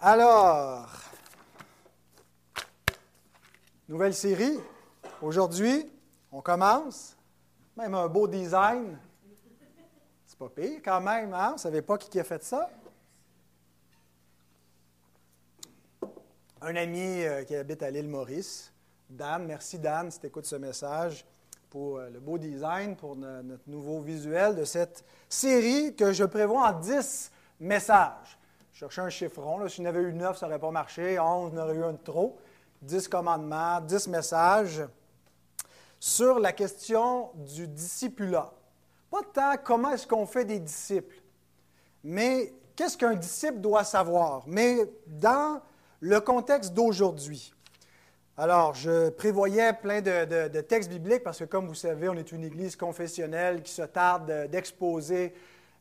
Alors, nouvelle série. Aujourd'hui, on commence. Même un beau design. C'est pas pire quand même, hein? Vous ne savez pas qui a fait ça? Un ami euh, qui habite à l'île Maurice, Dan. Merci Dan si tu écoutes ce message pour euh, le beau design, pour notre nouveau visuel de cette série que je prévois en 10 messages. Je cherchais un chiffron. Là. Si je avais eu 9, ça n'aurait pas marché. 11, j'en aurait eu un de trop. 10 commandements, 10 messages sur la question du discipulat. Pas tant comment est-ce qu'on fait des disciples, mais qu'est-ce qu'un disciple doit savoir, mais dans le contexte d'aujourd'hui. Alors, je prévoyais plein de, textes bibliques parce que, comme vous savez, on est une église confessionnelle qui se tarde d'exposer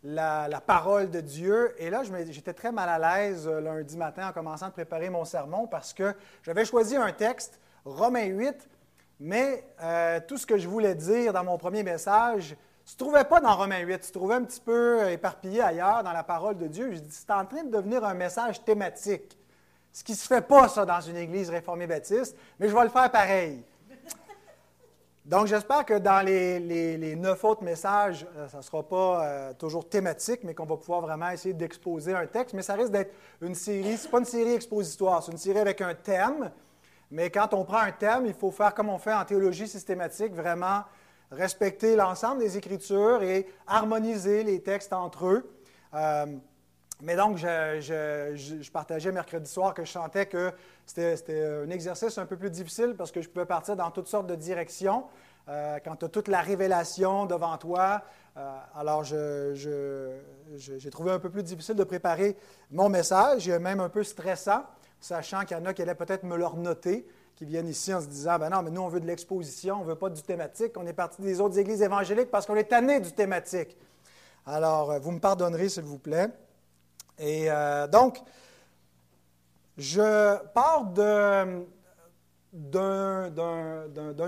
la, parole de Dieu. Et là, j'étais très mal à l'aise euh, lundi matin en commençant à préparer mon sermon parce que j'avais choisi un texte, Romains 8, mais euh, tout ce que je voulais dire dans mon premier message ne se trouvait pas dans Romains 8, se trouvait un petit peu éparpillé ailleurs dans la parole de Dieu. Je dis, c'est en train de devenir un message thématique. Ce qui ne se fait pas, ça, dans une église réformée baptiste, mais je vais le faire pareil. Donc, j'espère que dans les, neuf autres messages, euh, ça ne sera pas euh, toujours thématique, mais qu'on va pouvoir vraiment essayer d'exposer un texte. Mais ça risque d'être une série, ce n'est pas une série expositoire, c'est une série avec un thème. Mais quand on prend un thème, il faut faire comme on fait en théologie systématique, vraiment respecter l'ensemble des Écritures et harmoniser les textes entre eux. Euh, mais donc, je, partageais mercredi soir que je sentais que c'était un exercice un peu plus difficile parce que je pouvais partir dans toutes sortes de directions. Euh, quand tu as toute la révélation devant toi, euh, alors j'ai trouvé un peu plus difficile de préparer mon message, même un peu stressant, sachant qu'il y en a qui allaient peut-être me le noter, qui viennent ici en se disant, ben non, mais nous, on veut de l'exposition, on ne veut pas du thématique, on est parti des autres églises évangéliques parce qu'on est tanné du thématique. Alors, euh, vous me pardonnerez, s'il vous plaît. Et euh, donc, je pars d'un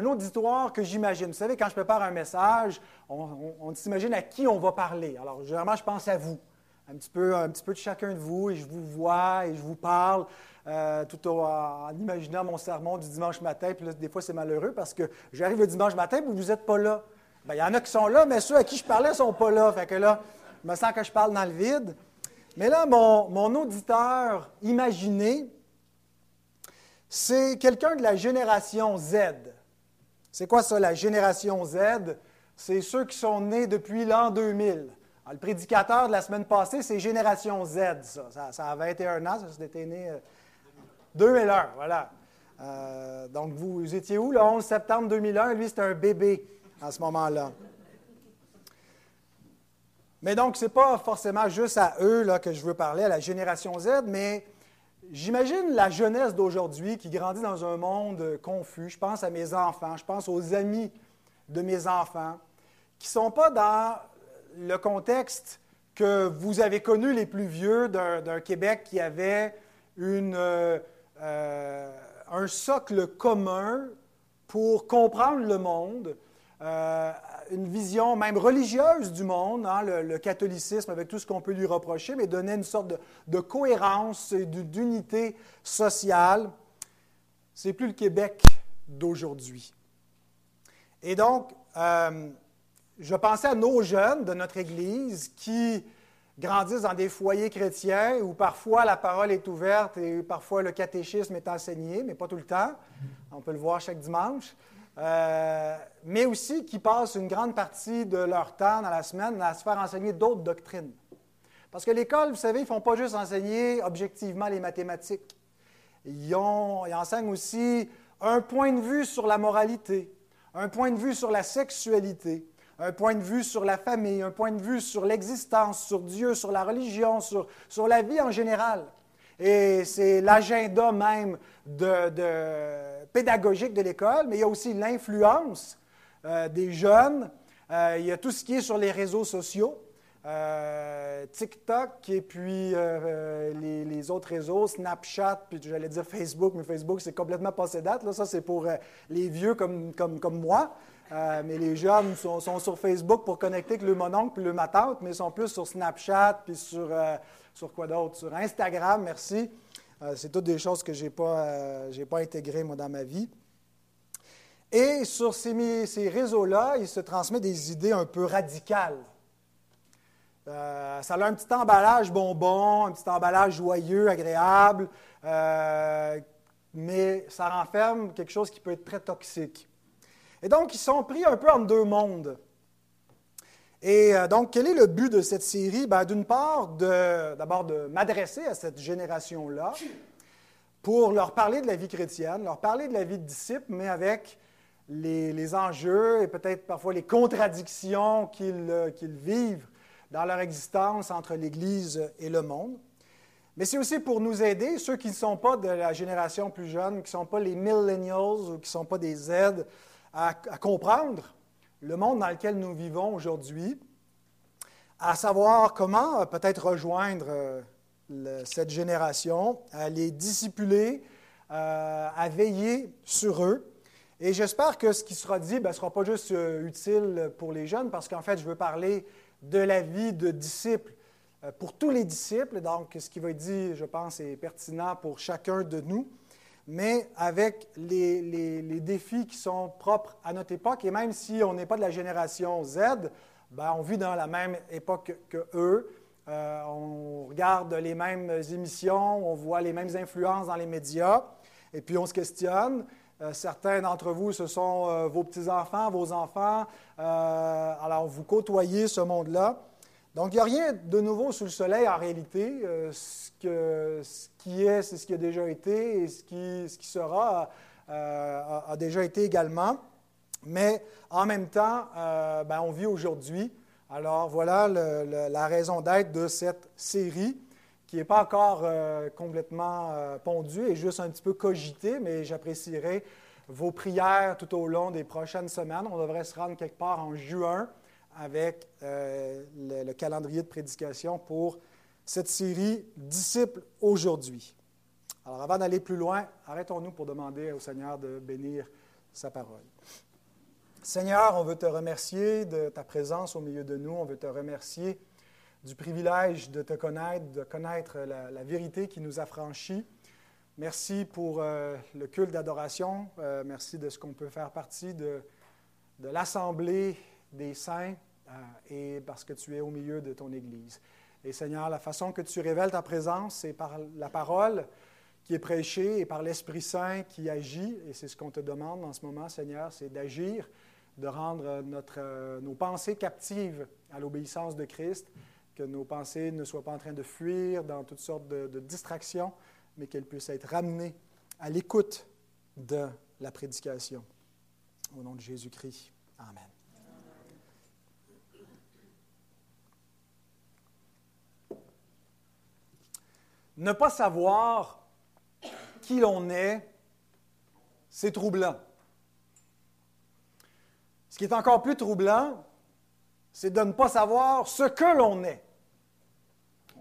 auditoire que j'imagine. Vous savez, quand je prépare un message, on, s'imagine à qui on va parler. Alors, généralement, je pense à vous, un petit peu, un petit peu de chacun de vous, et je vous vois et je vous parle. Euh, tout en imaginant mon sermon du dimanche matin. Puis là, des fois, c'est malheureux parce que j'arrive le dimanche matin et vous n'êtes pas là. Bien, il y en a qui sont là, mais ceux à qui je parlais ne sont pas là. Fait que là, je me sens que je parle dans le vide. Mais là, mon, auditeur imaginé, c'est quelqu'un de la génération Z. C'est quoi ça, la génération Z? C'est ceux qui sont nés depuis l'an 2000. le prédicateur de la semaine passée, c'est Génération Z, ça. Ça, a 21 ans, ça, c'était né 2001, euh, voilà. Euh, donc, vous, étiez où le 11 septembre 2001? Lui, c'était un bébé à ce moment-là. Mais donc, ce n'est pas forcément juste à eux là, que je veux parler, à la génération Z, mais j'imagine la jeunesse d'aujourd'hui qui grandit dans un monde confus. Je pense à mes enfants, je pense aux amis de mes enfants, qui ne sont pas dans le contexte que vous avez connu les plus vieux d'un Québec qui avait euh, euh, un socle commun pour comprendre le monde, euh, une vision même religieuse du monde, hein, le, catholicisme avec tout ce qu'on peut lui reprocher, mais donner une sorte de, cohérence et d'unité sociale. C'est plus le Québec d'aujourd'hui. Et donc, euh, je pensais à nos jeunes de notre Église qui grandissent dans des foyers chrétiens où parfois la parole est ouverte et parfois le catéchisme est enseigné, mais pas tout le temps. On peut le voir chaque dimanche. Euh, mais aussi qui passent une grande partie de leur temps dans la semaine à se faire enseigner d'autres doctrines. Parce que l'école, vous savez, ils ne font pas juste enseigner objectivement les mathématiques. Ils, ont, ils enseignent aussi un point de vue sur la moralité, un point de vue sur la sexualité, un point de vue sur la famille, un point de vue sur l'existence, sur Dieu, sur la religion, sur, sur la vie en général. Et c'est l'agenda même de, pédagogique de l'école, mais il y a aussi l'influence euh, des jeunes. Euh, il y a tout ce qui est sur les réseaux sociaux. Euh, TikTok et puis les, autres réseaux, Snapchat, puis j'allais dire Facebook, mais Facebook, c'est complètement passé date. Là. Ça, c'est pour les vieux comme, comme, comme moi. mais les jeunes sont, sur Facebook pour connecter avec le mononcle et le ma mais ils sont plus sur Snapchat, puis sur, sur quoi d'autre? Sur Instagram, merci. Euh, c'est toutes des choses que je n'ai pas, euh, pas intégrées, moi, dans ma vie. Et sur ces, ces réseaux-là, il se transmet des idées un peu radicales. ça a un petit emballage bonbon, un petit emballage joyeux, agréable, mais ça renferme quelque chose qui peut être très toxique. Et donc, ils sont pris un peu en deux mondes. Et euh, donc, quel est le but de cette série? Ben, D'une part, d'abord de, m'adresser à cette génération-là pour leur parler de la vie chrétienne, leur parler de la vie de disciple, mais avec les, enjeux et peut-être parfois les contradictions qu'ils euh, vivent dans leur existence entre l'Église et le monde. Mais c'est aussi pour nous aider, ceux qui ne sont pas de la génération plus jeune, qui ne sont pas les millennials ou qui ne sont pas des Z, à comprendre le monde dans lequel nous vivons aujourd'hui, à savoir comment euh, peut-être rejoindre euh, cette génération, à les discipuler, euh, à veiller sur eux. Et j'espère que ce qui sera dit ne ben, sera pas juste utile pour les jeunes, parce qu'en fait, je veux parler de la vie de disciples pour tous les disciples. Donc, ce qui va être dit, je pense, est pertinent pour chacun de nous mais avec les, défis qui sont propres à notre époque. Et même si on n'est pas de la génération Z, ben, on vit dans la même époque que eux. Euh, on regarde les mêmes émissions, on voit les mêmes influences dans les médias, et puis on se questionne. Euh, certains d'entre vous, ce sont euh, vos petits-enfants, vos enfants. alors, vous côtoyez ce monde-là. Donc, il n'y a rien de nouveau sous le soleil en réalité. Ce, qui est, c'est ce qui a déjà été et ce qui, ce qui sera euh, a, déjà été également. Mais en même temps, euh, ben, on vit aujourd'hui. Alors, voilà la raison d'être de cette série qui n'est pas encore complètement pondue et juste un petit peu cogitée, mais j'apprécierai vos prières tout au long des prochaines semaines. On devrait se rendre quelque part en juin avec euh, le, calendrier de prédication pour cette série Disciples aujourd'hui. Alors avant d'aller plus loin, arrêtons-nous pour demander au Seigneur de bénir sa parole. Seigneur, on veut te remercier de ta présence au milieu de nous. On veut te remercier du privilège de te connaître, de connaître la, vérité qui nous a franchis. Merci pour euh, le culte d'adoration. Euh, merci de ce qu'on peut faire partie de, de l'assemblée des saints euh, et parce que tu es au milieu de ton Église. Et Seigneur, la façon que tu révèles ta présence, c'est par la parole qui est prêchée et par l'Esprit Saint qui agit. Et c'est ce qu'on te demande en ce moment, Seigneur, c'est d'agir, de rendre euh, nos pensées captives à l'obéissance de Christ, que nos pensées ne soient pas en train de fuir dans toutes sortes de distractions, mais qu'elles puissent être ramenées à l'écoute de la prédication. Au nom de Jésus-Christ. Amen. Ne pas savoir qui l'on est, c'est troublant. Ce qui est encore plus troublant, c'est de ne pas savoir ce que l'on est.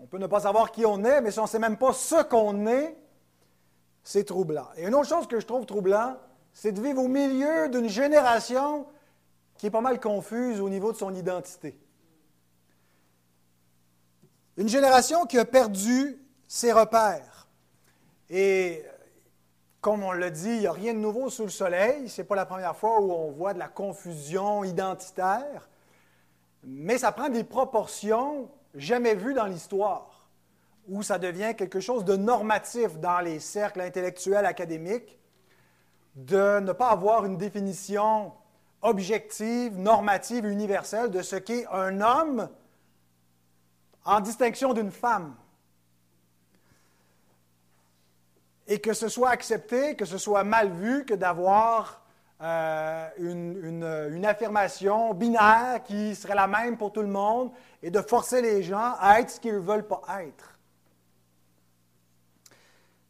On peut ne pas savoir qui on est, mais si on ne sait même pas ce qu'on est, c'est troublant. Et une autre chose que je trouve troublant, c'est de vivre au milieu d'une génération qui est pas mal confuse au niveau de son identité. Une génération qui a perdu ses repères. Et comme on l'a dit, il n'y a rien de nouveau sous le soleil. Ce n'est pas la première fois où on voit de la confusion identitaire. Mais ça prend des proportions jamais vues dans l'histoire, où ça devient quelque chose de normatif dans les cercles intellectuels académiques, de ne pas avoir une définition objective, normative, universelle de ce qu'est un homme en distinction d'une femme. Et que ce soit accepté, que ce soit mal vu que d'avoir euh, une, affirmation binaire qui serait la même pour tout le monde et de forcer les gens à être ce qu'ils ne veulent pas être.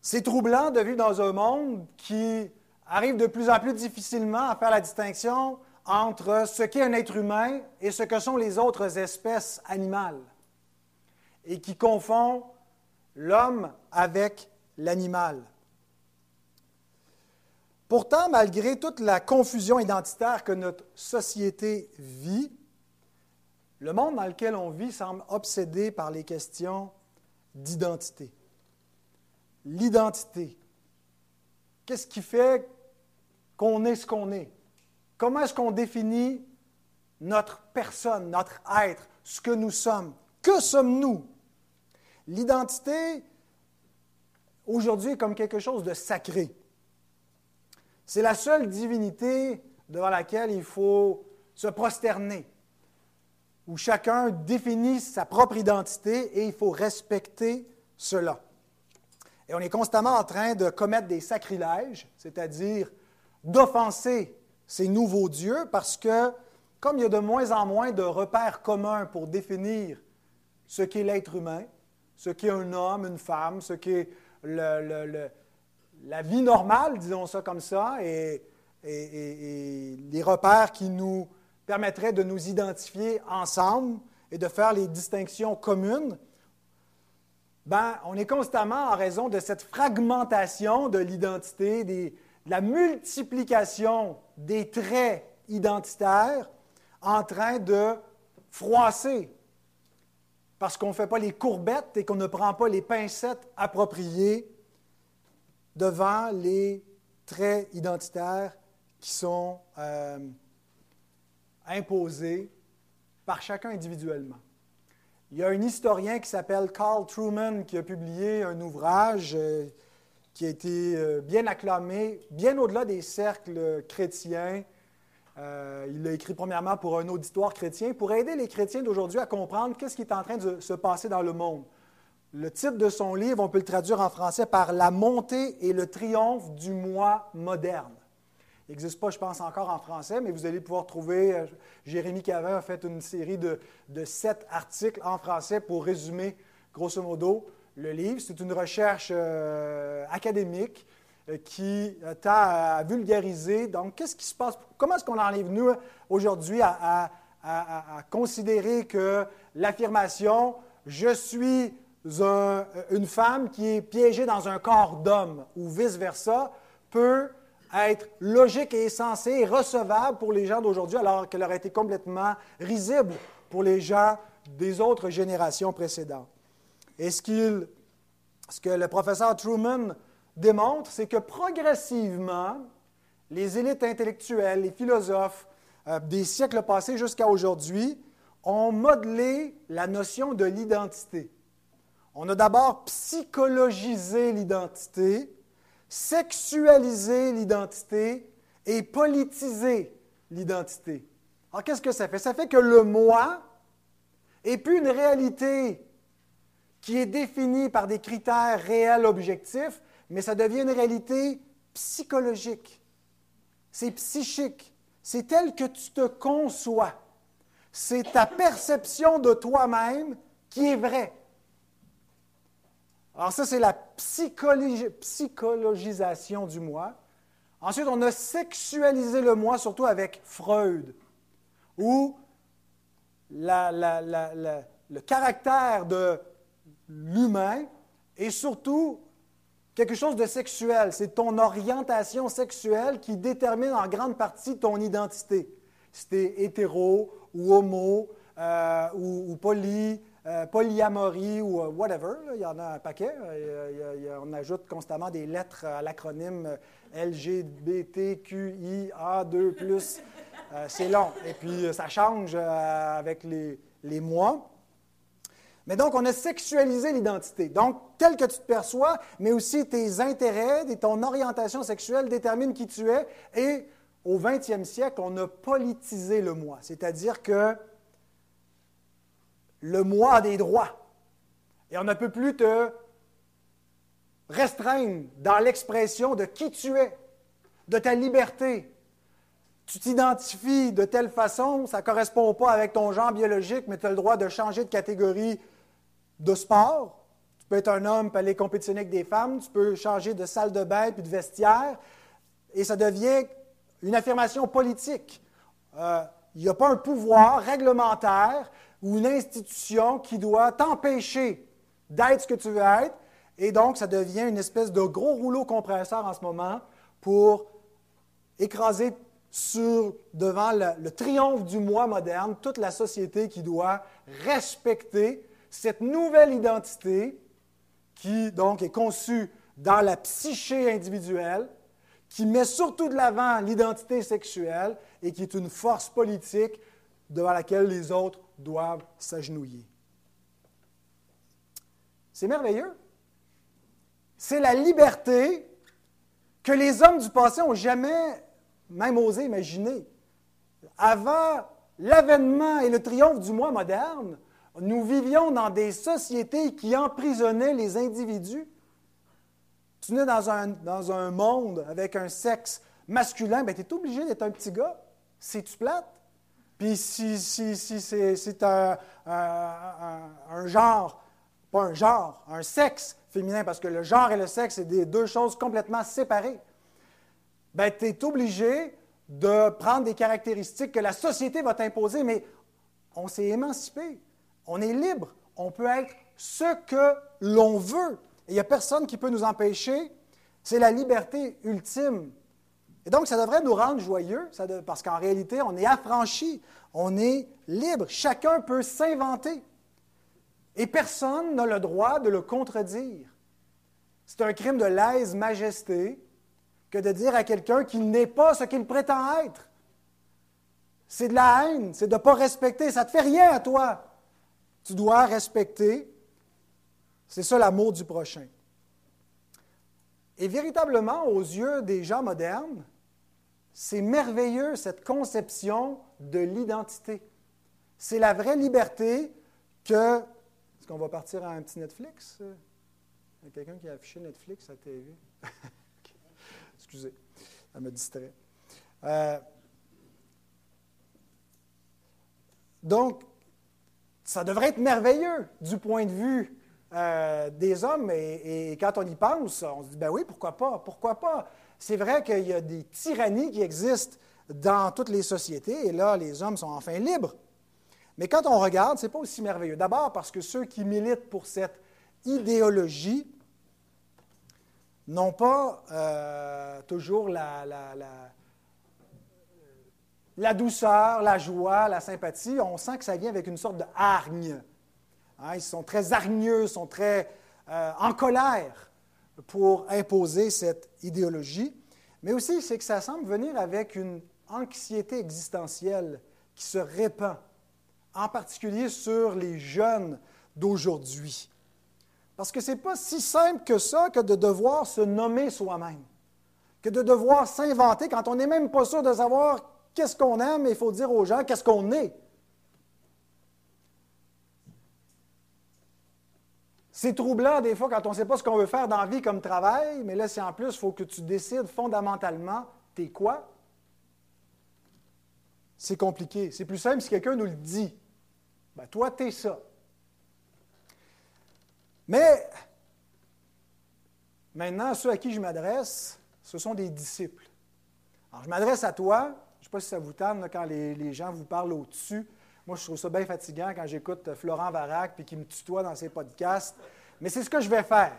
C'est troublant de vivre dans un monde qui arrive de plus en plus difficilement à faire la distinction entre ce qu'est un être humain et ce que sont les autres espèces animales, et qui confond l'homme avec l'animal. Pourtant, malgré toute la confusion identitaire que notre société vit, le monde dans lequel on vit semble obsédé par les questions d'identité. l'identité. Qu'est-ce qui fait qu'on est ce qu'on est? Comment est-ce qu'on définit notre personne, notre être, ce que nous sommes? Que sommes-nous? L'identité, aujourd'hui, comme quelque chose de sacré. C'est la seule divinité devant laquelle il faut se prosterner, où chacun définit sa propre identité et il faut respecter cela. Et on est constamment en train de commettre des sacrilèges, c'est-à-dire d'offenser ces nouveaux dieux, parce que comme il y a de moins en moins de repères communs pour définir ce qu'est l'être humain, ce qu'est un homme, une femme, ce qu'est la vie normale, disons ça comme ça, et, les repères qui nous permettraient de nous identifier ensemble et de faire les distinctions communes, ben, on est constamment, en raison de cette fragmentation de l'identité, de la multiplication des traits identitaires, en train de froisser parce qu'on ne fait pas les courbettes et qu'on ne prend pas les pincettes appropriées devant les traits identitaires qui sont euh, imposés par chacun individuellement. Il y a un historien qui s'appelle Carl Truman qui a publié un ouvrage euh, qui a été euh, bien acclamé, bien au-delà des cercles chrétiens. Euh, il l'a écrit premièrement pour un auditoire chrétien, pour aider les chrétiens d'aujourd'hui à comprendre qu'est-ce qui est en train de se passer dans le monde. Le titre de son livre, on peut le traduire en français par La montée et le triomphe du moi moderne n'existe pas, je pense, encore en français, mais vous allez pouvoir trouver, euh, Jérémy Cavin a fait une série de, sept articles en français pour résumer, grosso modo, le livre. C'est une recherche euh, académique qui tend à vulgariser. Donc, qu'est-ce qui se passe? Comment est-ce qu'on arrive, nous, aujourd'hui, à, considérer que l'affirmation « je suis une femme qui est piégée dans un corps d'homme » ou vice-versa peut être logique et sensée et recevable pour les gens d'aujourd'hui, alors qu'elle aurait été complètement risible pour les gens des autres générations précédentes? Et ce, ce que le professeur Truman démontre, c'est que progressivement, les élites intellectuelles, les philosophes euh, des siècles passés jusqu'à aujourd'hui ont modelé la notion de l'identité. On a d'abord psychologisé l'identité sexualiser l'identité et politiser l'identité. Alors, qu'est-ce que ça fait? Ça fait que le moi n'est plus une réalité qui est définie par des critères réels objectifs, mais ça devient une réalité psychologique. C'est psychique. C'est tel que tu te conçois. C'est ta perception de toi-même qui est vraie. Alors ça, c'est la psychologisation du moi. Ensuite, on a sexualisé le moi, surtout avec Freud, où le caractère de l'humain est surtout quelque chose de sexuel. C'est ton orientation sexuelle qui détermine en grande partie ton identité. Si tu es hétéro ou homo euh, ou, poly euh, polyamorie ou euh, whatever, il y en a un paquet. Euh, on ajoute constamment des lettres à l'acronyme LGBTQIA2+. c'est long. Et puis, ça change avec les, mois. Mais donc, on a sexualisé l'identité. Donc, tel que tu te perçois, mais aussi tes intérêts et ton orientation sexuelle déterminent qui tu es. Et au 20e siècle, on a politisé le moi. C'est-à-dire que le moi a des droits. Et on ne peut plus te restreindre dans l'expression de qui tu es, de ta liberté. Tu t'identifies de telle façon, ça ne correspond pas avec ton genre biologique, mais tu as le droit de changer de catégorie de sport. Tu peux être un homme et aller compétitionner avec des femmes, tu peux changer de salle de bain puis de vestiaire, et ça devient une affirmation politique. Euh, il n'y a pas un pouvoir réglementaire ou une institution qui doit t'empêcher d'être ce que tu veux être. Et donc, ça devient une espèce de gros rouleau compresseur en ce moment pour écraser devant le triomphe du moi moderne toute la société qui doit respecter cette nouvelle identité qui donc est conçue dans la psyché individuelle, qui met surtout de l'avant l'identité sexuelle et qui est une force politique devant laquelle les autres doivent s'agenouiller. C'est merveilleux. C'est la liberté que les hommes du passé n'ont jamais même osé imaginer. Avant l'avènement et le triomphe du moi moderne, nous vivions dans des sociétés qui emprisonnaient les individus. Tu nais dans un, dans un monde avec un sexe masculin, ben, tu es obligé d'être un petit gars. C'est-tu plate? Puis si, si, si c'est un, un, genre, pas un genre, un sexe féminin, parce que le genre et le sexe, c'est des deux choses complètement séparées, ben, tu es obligé de prendre des caractéristiques que la société va t'imposer, mais on s'est émancipé, on est libre, on peut être ce que l'on veut. Il n'y a personne qui peut nous empêcher. C'est la liberté ultime et donc, ça devrait nous rendre joyeux, parce qu'en réalité, on est affranchi, on est libre, chacun peut s'inventer. Et personne n'a le droit de le contredire. C'est un crime de lèse-majesté que de dire à quelqu'un qu'il n'est pas ce qu'il prétend être. C'est de la haine, c'est de ne pas respecter. Ça ne te fait rien à toi. Tu dois respecter. C'est ça l'amour du prochain. Et véritablement, aux yeux des gens modernes, c'est merveilleux, cette conception de l'identité. C'est la vraie liberté que... Est-ce qu'on va partir à un petit Netflix? Il y a quelqu'un qui a affiché Netflix à TV. Excusez, ça me distrait. Euh, donc, ça devrait être merveilleux du point de vue euh, des hommes. Et, quand on y pense, on se dit, ben oui, pourquoi pas? Pourquoi pas? C'est vrai qu'il y a des tyrannies qui existent dans toutes les sociétés, et là, les hommes sont enfin libres. Mais quand on regarde, ce n'est pas aussi merveilleux. D'abord parce que ceux qui militent pour cette idéologie n'ont pas euh, toujours la, douceur, la joie, la sympathie. On sent que ça vient avec une sorte de hargne. Hein, ils sont très hargneux, sont très euh, en colère pour imposer cette idéologie, mais aussi c'est que ça semble venir avec une anxiété existentielle qui se répand, en particulier sur les jeunes d'aujourd'hui. Parce que ce n'est pas si simple que ça que de devoir se nommer soi-même, que de devoir s'inventer quand on n'est même pas sûr de savoir qu'est-ce qu'on aime, et il faut dire aux gens qu'est-ce qu'on est. C'est troublant des fois quand on ne sait pas ce qu'on veut faire dans la vie comme travail, mais là, c'est en plus, il faut que tu décides fondamentalement, t'es quoi? C'est compliqué. C'est plus simple si quelqu'un nous le dit. Ben, toi, t'es ça. Mais maintenant, ceux à qui je m'adresse, ce sont des disciples. Alors, je m'adresse à toi. Je ne sais pas si ça vous tente quand les, les, gens vous parlent au-dessus. Moi, je trouve ça bien fatigant quand j'écoute Florent Varac puis qu'il me tutoie dans ses podcasts. Mais c'est ce que je vais faire.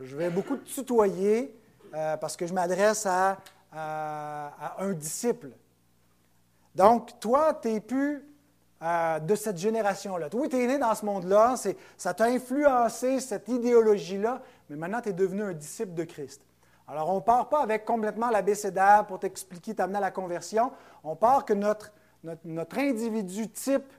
Je vais beaucoup te tutoyer euh, parce que je m'adresse à, un disciple. Donc, toi, tu n'es plus euh, de cette génération-là. Toi, tu es né dans ce monde-là, ça t'a influencé, cette idéologie-là, mais maintenant, tu es devenu un disciple de Christ. Alors, on ne part pas avec complètement l'abécédaire pour t'expliquer, t'amener à la conversion. On part que notre notre, individu type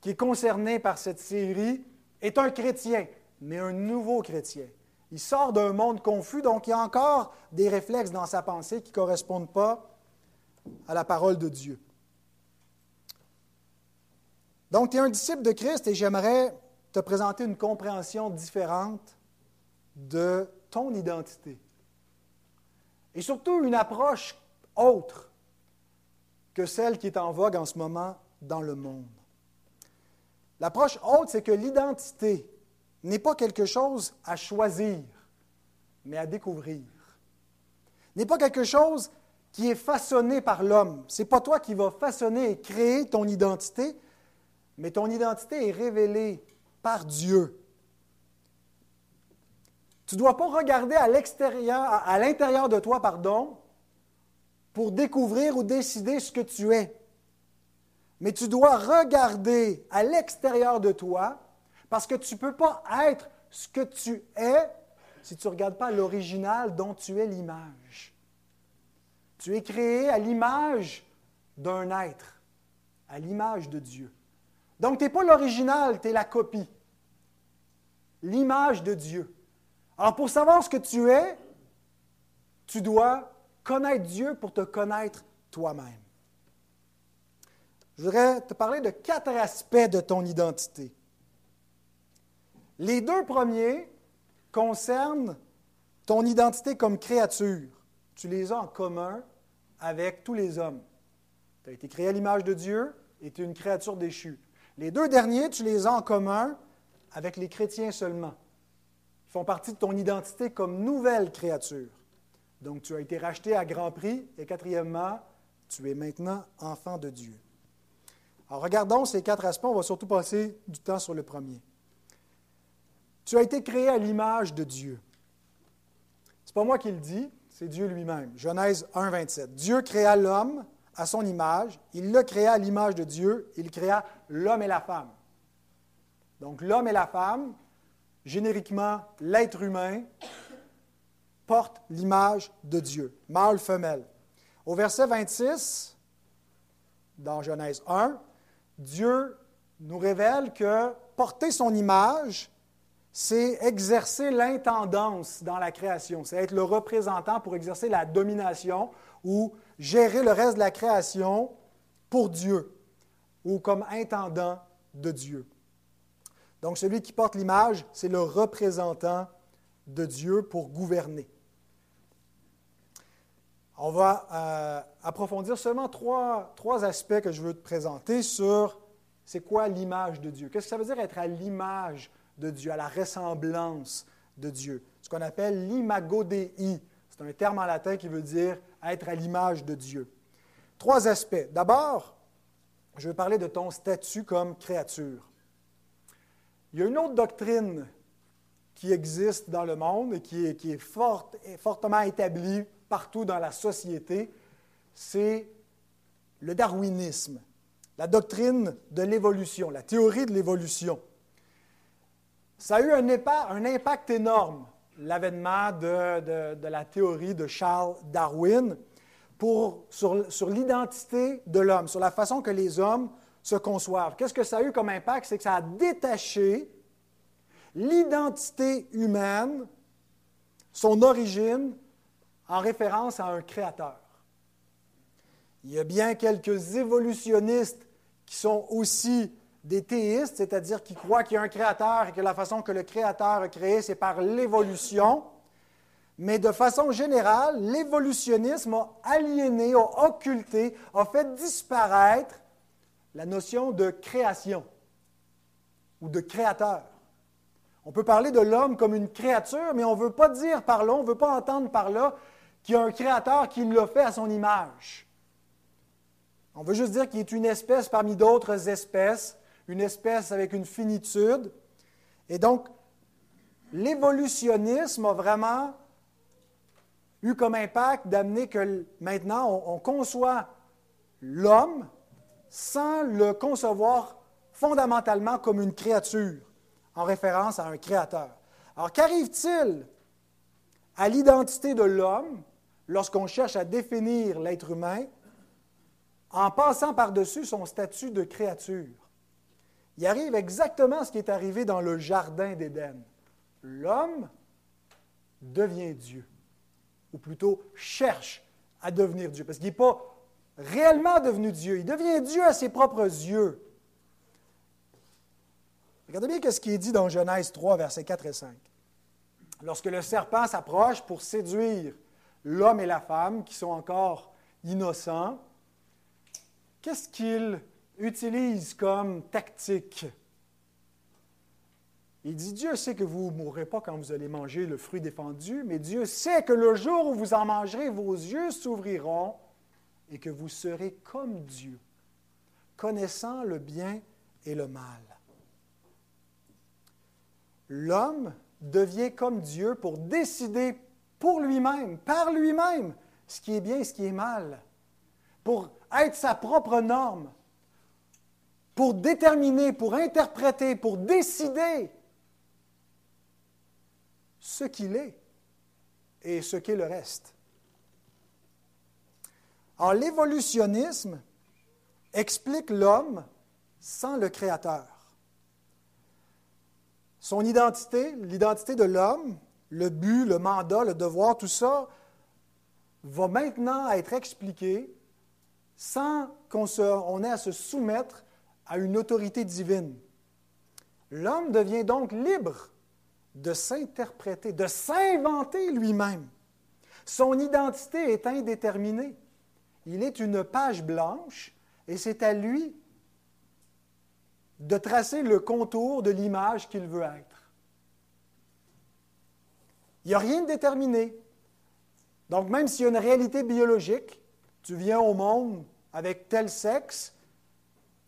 qui est concerné par cette série est un chrétien, mais un nouveau chrétien. Il sort d'un monde confus, donc il y a encore des réflexes dans sa pensée qui ne correspondent pas à la parole de Dieu. Donc, tu es un disciple de Christ et j'aimerais te présenter une compréhension différente de ton identité. Et surtout une approche autre que celle qui est en vogue en ce moment dans le monde. L'approche haute, c'est que l'identité n'est pas quelque chose à choisir, mais à découvrir. N'est pas quelque chose qui est façonné par l'homme. Ce n'est pas toi qui vas façonner et créer ton identité, mais ton identité est révélée par Dieu. Tu ne dois pas regarder à l'intérieur de toi, pardon, pour découvrir ou décider ce que tu es. Mais tu dois regarder à l'extérieur de toi parce que tu ne peux pas être ce que tu es si tu ne regardes pas l'original dont tu es l'image. Tu es créé à l'image d'un être, à l'image de Dieu. Donc, tu n'es pas l'original, tu es la copie. L'image de Dieu. Alors, pour savoir ce que tu es, tu dois connaître Dieu pour te connaître toi-même. Je voudrais te parler de quatre aspects de ton identité. Les deux premiers concernent ton identité comme créature. Tu les as en commun avec tous les hommes. Tu as été créé à l'image de Dieu et tu es une créature déchue. Les deux derniers, tu les as en commun avec les chrétiens seulement. Font partie de ton identité comme nouvelle créature. Donc tu as été racheté à grand prix. Et quatrièmement, tu es maintenant enfant de Dieu. Alors regardons ces quatre aspects. On va surtout passer du temps sur le premier. Tu as été créé à l'image de Dieu. Ce n'est pas moi qui le dis, c'est Dieu lui-même. Genèse 1, 27. Dieu créa l'homme à son image. Il le créa à l'image de Dieu. Il créa l'homme et la femme. Donc l'homme et la femme, génériquement l'être humain, portent l'image de Dieu, mâle, femelle. Au verset 26, dans Genèse 1, Dieu nous révèle que porter son image, c'est exercer l'intendance dans la création, c'est être le représentant pour exercer la domination ou gérer le reste de la création pour Dieu ou comme intendant de Dieu. Donc celui qui porte l'image, c'est le représentant de Dieu pour gouverner. On va euh, approfondir seulement trois, trois, aspects que je veux te présenter sur c'est quoi l'image de Dieu. Qu'est-ce que ça veut dire être à l'image de Dieu, à la ressemblance de Dieu? Ce qu'on appelle l'imago Dei. C'est un terme en latin qui veut dire être à l'image de Dieu. Trois aspects. D'abord, je veux parler de ton statut comme créature. Il y a une autre doctrine qui existe dans le monde et qui est, fortement établie partout dans la société, c'est le darwinisme, la doctrine de l'évolution, la théorie de l'évolution. Ça a eu un, impact énorme, l'avènement de, la théorie de Charles Darwin sur l'identité de l'homme, sur la façon que les hommes se conçoivent. Qu'est-ce que ça a eu comme impact? C'est que ça a détaché l'identité humaine, son origine, en référence à un créateur. Il y a bien quelques évolutionnistes qui sont aussi des théistes, c'est-à-dire qui croient qu'il y a un créateur et que la façon que le créateur a créé, c'est par l'évolution. Mais de façon générale, l'évolutionnisme a aliéné, a occulté, a fait disparaître la notion de création ou de créateur. On peut parler de l'homme comme une créature, mais on ne veut pas dire par là, on ne veut pas entendre par là qu'il y a un créateur qui l'a fait à son image. On veut juste dire qu'il est une espèce parmi d'autres espèces, une espèce avec une finitude. Et donc, l'évolutionnisme a vraiment eu comme impact d'amener que maintenant, on, conçoit l'homme sans le concevoir fondamentalement comme une créature, en référence à un créateur. Alors, qu'arrive-t-il à l'identité de l'homme lorsqu'on cherche à définir l'être humain en passant par-dessus son statut de créature? Il arrive exactement ce qui est arrivé dans le Jardin d'Éden. L'homme devient Dieu, ou plutôt cherche à devenir Dieu, parce qu'il n'est pas réellement devenu Dieu, il devient Dieu à ses propres yeux. Regardez bien ce qui est dit dans Genèse 3, versets 4 et 5. Lorsque le serpent s'approche pour séduire l'homme et la femme qui sont encore innocents, qu'est-ce qu'il utilise comme tactique? Il dit, Dieu sait que vous ne mourrez pas quand vous allez manger le fruit défendu, mais Dieu sait que le jour où vous en mangerez, vos yeux s'ouvriront et que vous serez comme Dieu, connaissant le bien et le mal. L'homme devient comme Dieu pour décider pour lui-même, par lui-même, ce qui est bien et ce qui est mal, pour être sa propre norme, pour déterminer, pour interpréter, pour décider ce qu'il est et ce qu'est le reste. Alors, l'évolutionnisme explique l'homme sans le Créateur. Son identité, l'identité de l'homme, le but, le mandat, le devoir, tout ça va maintenant être expliqué sans qu'on ait à se soumettre à une autorité divine. L'homme devient donc libre de s'interpréter, de s'inventer lui-même. Son identité est indéterminée. Il est une page blanche et c'est à lui de tracer le contour de l'image qu'il veut être. Il n'y a rien de déterminé. Donc même s'il y a une réalité biologique, tu viens au monde avec tel sexe,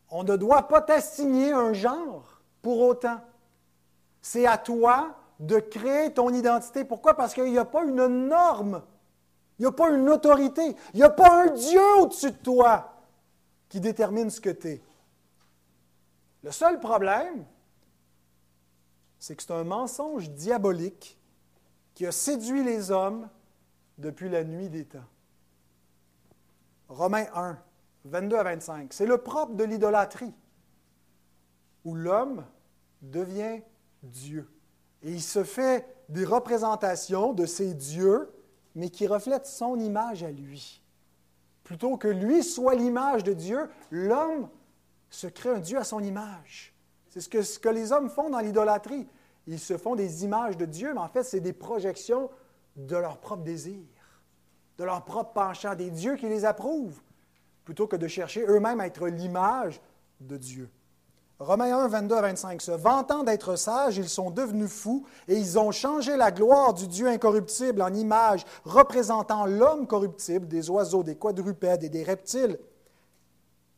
on ne doit pas t'assigner un genre pour autant. C'est à toi de créer ton identité. Pourquoi? Parce qu'il n'y a pas une norme, il n'y a pas une autorité, il n'y a pas un Dieu au-dessus de toi qui détermine ce que tu es. Le seul problème, c'est que c'est un mensonge diabolique qui a séduit les hommes depuis la nuit des temps. Romains 1, 22 à 25. C'est le propre de l'idolâtrie, où l'homme devient Dieu. Et il se fait des représentations de ces dieux, mais qui reflètent son image à lui. Plutôt que lui soit l'image de Dieu, l'homme se crée un Dieu à son image. C'est ce que, ce que les hommes font dans l'idolâtrie. Ils se font des images de Dieu, mais en fait, c'est des projections de leur propre désir, de leur propre penchant, des dieux qui les approuvent, plutôt que de chercher eux-mêmes à être l'image de Dieu. Romains 1, 22 à 25. Se vantant d'être sages, ils sont devenus fous et ils ont changé la gloire du Dieu incorruptible en image représentant l'homme corruptible, des oiseaux, des quadrupèdes et des reptiles.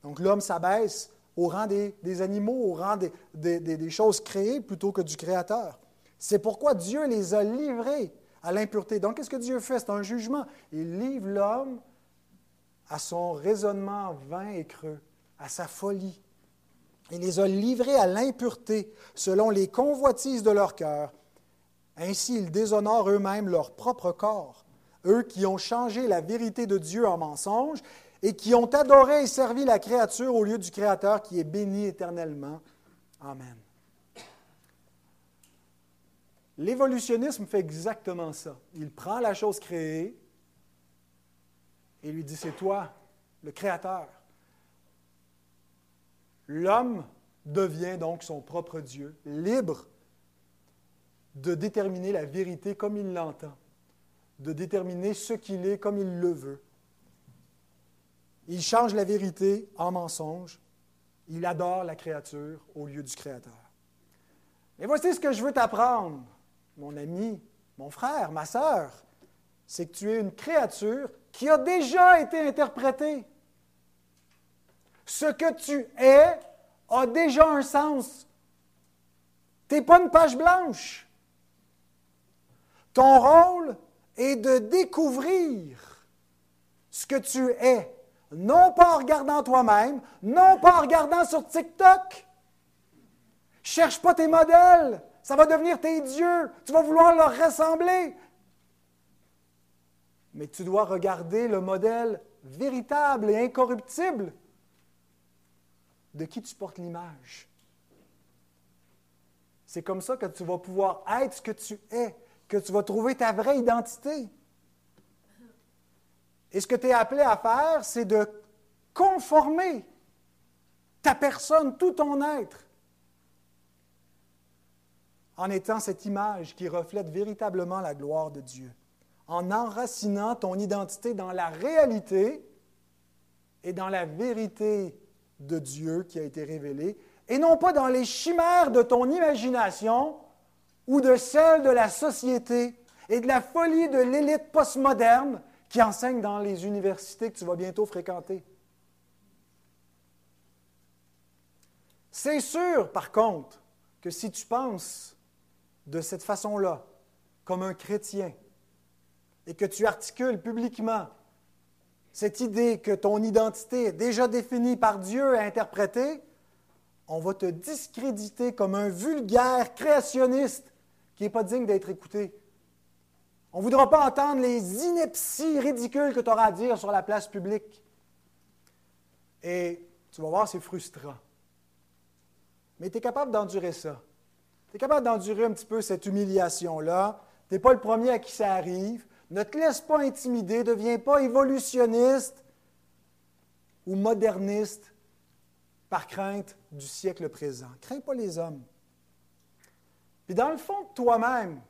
Donc l'homme s'abaisse au rang des, animaux, au rang des, des choses créées plutôt que du Créateur. C'est pourquoi Dieu les a livrés à l'impureté. Donc qu'est-ce que Dieu fait? C'est un jugement. Il livre l'homme à son raisonnement vain et creux, à sa folie. Il les a livrés à l'impureté selon les convoitises de leur cœur. Ainsi, ils déshonorent eux-mêmes leur propre corps, eux qui ont changé la vérité de Dieu en mensonge et qui ont adoré et servi la créature au lieu du Créateur qui est béni éternellement. Amen. L'évolutionnisme fait exactement ça. Il prend la chose créée et lui dit, c'est toi, le Créateur. L'homme devient donc son propre Dieu, libre de déterminer la vérité comme il l'entend, de déterminer ce qu'il est comme il le veut. Il change la vérité en mensonge. Il adore la créature au lieu du Créateur. Et voici ce que je veux t'apprendre, mon ami, mon frère, ma sœur, c'est que tu es une créature qui a déjà été interprétée. Ce que tu es a déjà un sens. Tu n'es pas une page blanche. Ton rôle est de découvrir ce que tu es, non pas en regardant toi-même, non pas en regardant sur TikTok. Cherche pas tes modèles, ça va devenir tes dieux, tu vas vouloir leur ressembler. Mais tu dois regarder le modèle véritable et incorruptible de qui tu portes l'image. C'est comme ça que tu vas pouvoir être ce que tu es, que tu vas trouver ta vraie identité. Et ce que tu es appelé à faire, c'est de conformer ta personne, tout ton être, en étant cette image qui reflète véritablement la gloire de Dieu, en enracinant ton identité dans la réalité et dans la vérité de Dieu qui a été révélé, et non pas dans les chimères de ton imagination ou de celle de la société et de la folie de l'élite postmoderne qui enseigne dans les universités que tu vas bientôt fréquenter. C'est sûr, par contre, que si tu penses de cette façon-là, comme un chrétien, et que tu articules publiquement cette idée que ton identité est déjà définie par Dieu et interprétée, on va te discréditer comme un vulgaire créationniste qui n'est pas digne d'être écouté On ne voudra pas entendre les inepties ridicules que tu auras à dire sur la place publique. Et tu vas voir, c'est frustrant. Mais tu es capable d'endurer ça. Tu es capable d'endurer un petit peu cette humiliation-là. Tu n'es pas le premier à qui ça arrive. Ne te laisse pas intimider, ne deviens pas évolutionniste ou moderniste par crainte du siècle présent. Crains pas les hommes. Puis dans le fond toi-même,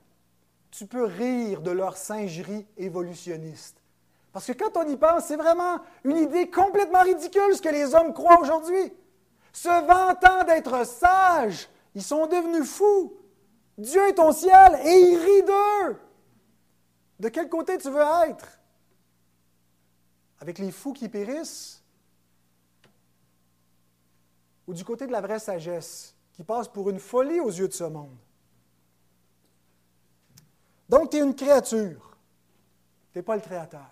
tu peux rire de leur singerie évolutionniste. Parce que quand on y pense, c'est vraiment une idée complètement ridicule ce que les hommes croient aujourd'hui. Se vantant d'être sages, ils sont devenus fous. Dieu est au ciel et il rit d'eux. De quel côté tu veux être? Avec les fous qui périssent? Ou du côté de la vraie sagesse qui passe pour une folie aux yeux de ce monde? Donc tu es une créature, tu n'es pas le créateur.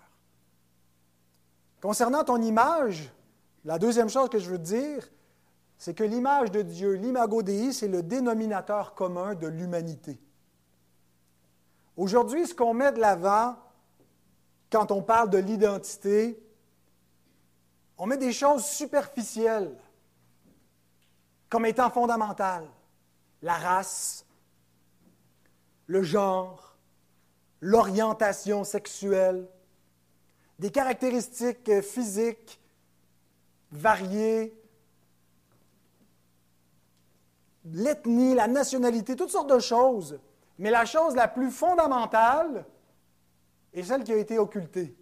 Concernant ton image, la deuxième chose que je veux te dire, c'est que l'image de Dieu, l'imago Dei, c'est le dénominateur commun de l'humanité. Aujourd'hui, ce qu'on met de l'avant quand on parle de l'identité, on met des choses superficielles comme étant fondamentales. La race, le genre, l'orientation sexuelle, des caractéristiques physiques variées, l'ethnie, la nationalité, toutes sortes de choses. Mais la chose la plus fondamentale est celle qui a été occultée.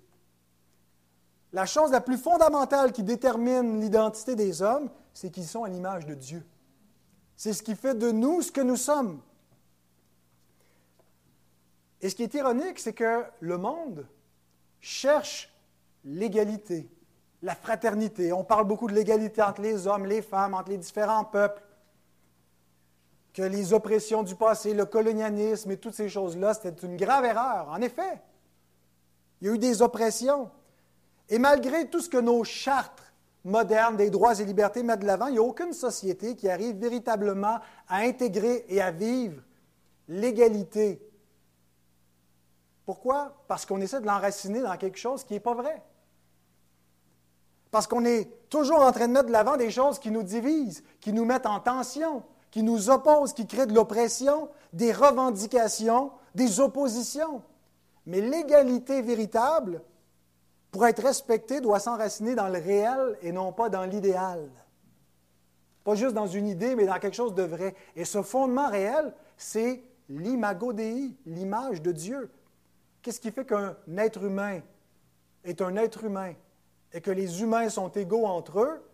La chose la plus fondamentale qui détermine l'identité des hommes, c'est qu'ils sont à l'image de Dieu. C'est ce qui fait de nous ce que nous sommes. Et ce qui est ironique, c'est que le monde cherche l'égalité, la fraternité. On parle beaucoup de l'égalité entre les hommes, les femmes, entre les différents peuples que les oppressions du passé, le colonialisme et toutes ces choses-là, c'était une grave erreur. En effet, il y a eu des oppressions. Et malgré tout ce que nos chartes modernes des droits et libertés mettent de l'avant, il n'y a aucune société qui arrive véritablement à intégrer et à vivre l'égalité. Pourquoi? Parce qu'on essaie de l'enraciner dans quelque chose qui n'est pas vrai. Parce qu'on est toujours en train de mettre de l'avant des choses qui nous divisent, qui nous mettent en tension, qui nous opposent, qui créent de l'oppression, des revendications, des oppositions. Mais l'égalité véritable, pour être respectée, doit s'enraciner dans le réel et non pas dans l'idéal. Pas juste dans une idée, mais dans quelque chose de vrai. Et ce fondement réel, c'est l'imago Dei, l'image de Dieu. Qu'est-ce qui fait qu'un être humain est un être humain et que les humains sont égaux entre eux?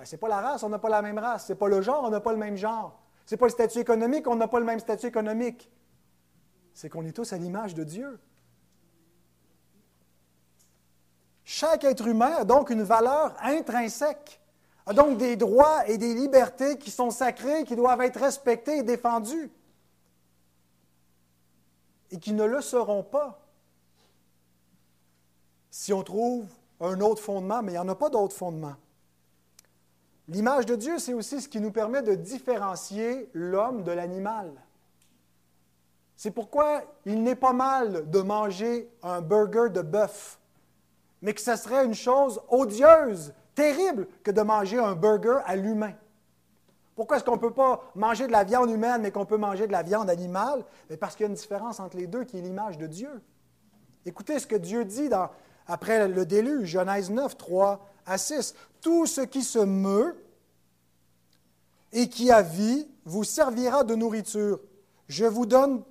Ben, ce n'est pas la race, on n'a pas la même race. Ce n'est pas le genre, on n'a pas le même genre. Ce n'est pas le statut économique, on n'a pas le même statut économique. C'est qu'on est tous à l'image de Dieu. Chaque être humain a donc une valeur intrinsèque, a donc des droits et des libertés qui sont sacrés, qui doivent être respectés et défendus, et qui ne le seront pas si on trouve un autre fondement, mais il n'y en a pas d'autre fondement. L'image de Dieu, c'est aussi ce qui nous permet de différencier l'homme de l'animal. C'est pourquoi il n'est pas mal de manger un burger de bœuf, mais que ce serait une chose odieuse, terrible, que de manger un burger à l'humain. Pourquoi est-ce qu'on ne peut pas manger de la viande humaine, mais qu'on peut manger de la viande animale? Parce qu'il y a une différence entre les deux qui est l'image de Dieu. Écoutez ce que Dieu dit après le déluge, Genèse 9, 3 à 6. Tout ce qui se meut et qui a vie vous servira de nourriture. Je vous donne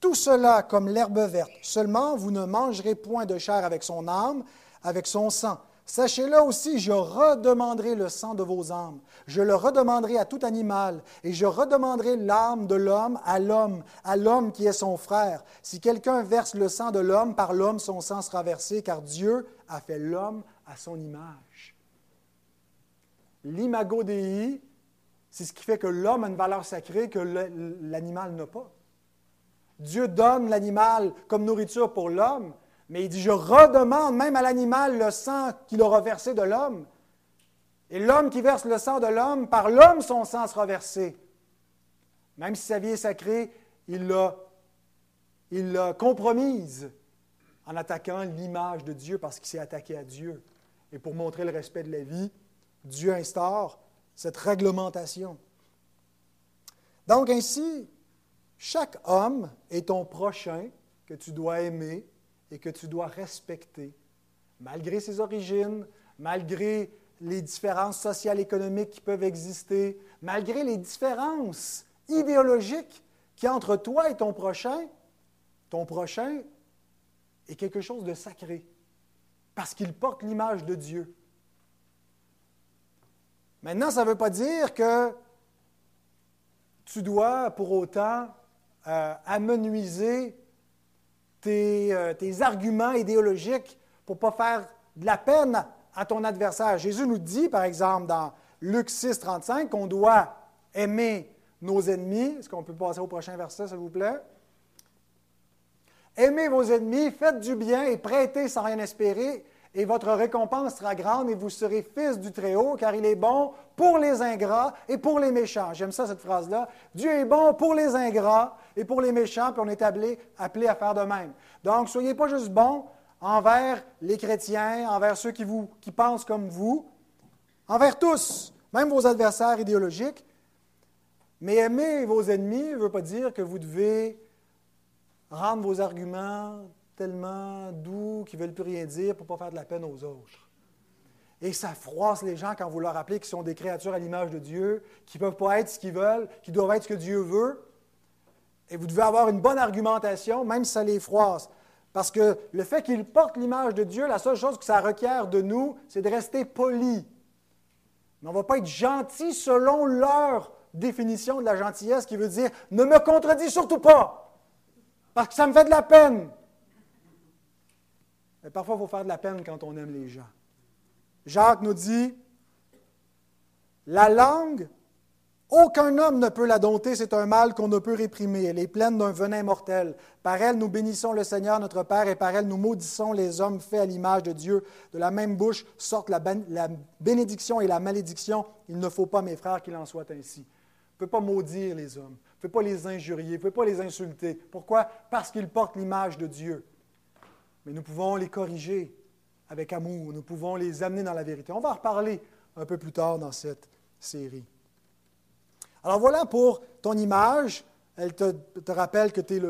tout cela comme l'herbe verte. Seulement, vous ne mangerez point de chair avec son âme, avec son sang. Sachez-le aussi, je redemanderai le sang de vos âmes. Je le redemanderai à tout animal, et je redemanderai l'âme de l'homme à l'homme, à l'homme qui est son frère. Si quelqu'un verse le sang de l'homme, par l'homme son sang sera versé, car Dieu a fait l'homme à son image. L'imago Dei, c'est ce qui fait que l'homme a une valeur sacrée que l'animal n'a pas. Dieu donne l'animal comme nourriture pour l'homme, mais il dit, je redemande même à l'animal le sang qu'il aura versé de l'homme. Et l'homme qui verse le sang de l'homme, par l'homme son sang sera versé. Même si sa vie est sacrée, il l'a il l'a compromise en attaquant l'image de Dieu parce qu'il s'est attaqué à Dieu. Et pour montrer le respect de la vie, Dieu instaure cette réglementation. Donc ainsi, chaque homme est ton prochain que tu dois aimer et que tu dois respecter, malgré ses origines, malgré les différences sociales et économiques qui peuvent exister, malgré les différences idéologiques qui entre toi et ton prochain, ton prochain est quelque chose de sacré, parce qu'il porte l'image de Dieu. Maintenant, ça ne veut pas dire que tu dois pour autant euh, amenuiser tes, euh, tes, arguments idéologiques pour ne pas faire de la peine à ton adversaire. Jésus nous dit, par exemple, dans Luc 6, 35, qu'on doit aimer nos ennemis. Est-ce qu'on peut passer au prochain verset, s'il vous plaît? Aimez vos ennemis, faites du bien et prêtez sans rien espérer, et votre récompense sera grande, et vous serez fils du Très-Haut, car il est bon pour les ingrats et pour les méchants. J'aime ça, cette phrase-là. Dieu est bon pour les ingrats et pour les méchants, puis on est appelé, à faire de même. Donc, soyez pas juste bons envers les chrétiens, envers ceux qui, vous, qui pensent comme vous, envers tous, même vos adversaires idéologiques. Mais aimer vos ennemis ne veut pas dire que vous devez rendre vos arguments tellement doux qu'ils ne veulent plus rien dire pour ne pas faire de la peine aux autres. Et ça froisse les gens quand vous leur rappelez qu'ils sont des créatures à l'image de Dieu, qui ne peuvent pas être ce qu'ils veulent, qui doivent être ce que Dieu veut. Et vous devez avoir une bonne argumentation, même si ça les froisse. Parce que le fait qu'ils portent l'image de Dieu, la seule chose que ça requiert de nous, c'est de rester poli. Mais on ne va pas être gentil selon leur définition de la gentillesse qui veut dire ne me contredis surtout pas parce que ça me fait de la peine. Mais parfois, il faut faire de la peine quand on aime les gens. Jacques nous dit, la langue, aucun homme ne peut la dompter, c'est un mal qu'on ne peut réprimer. Elle est pleine d'un venin mortel. Par elle, nous bénissons le Seigneur notre Père, et par elle, nous maudissons les hommes faits à l'image de Dieu. De la même bouche sortent la, bénédiction et la malédiction. Il ne faut pas, mes frères, qu'il en soit ainsi. On ne peut pas maudire les hommes ne pouvez pas les injurier, vous ne pouvez pas les insulter. Pourquoi? Parce qu'ils portent l'image de Dieu. Mais nous pouvons les corriger avec amour, nous pouvons les amener dans la vérité. On va en reparler un peu plus tard dans cette série. Alors voilà pour ton image. Elle te, rappelle que tu es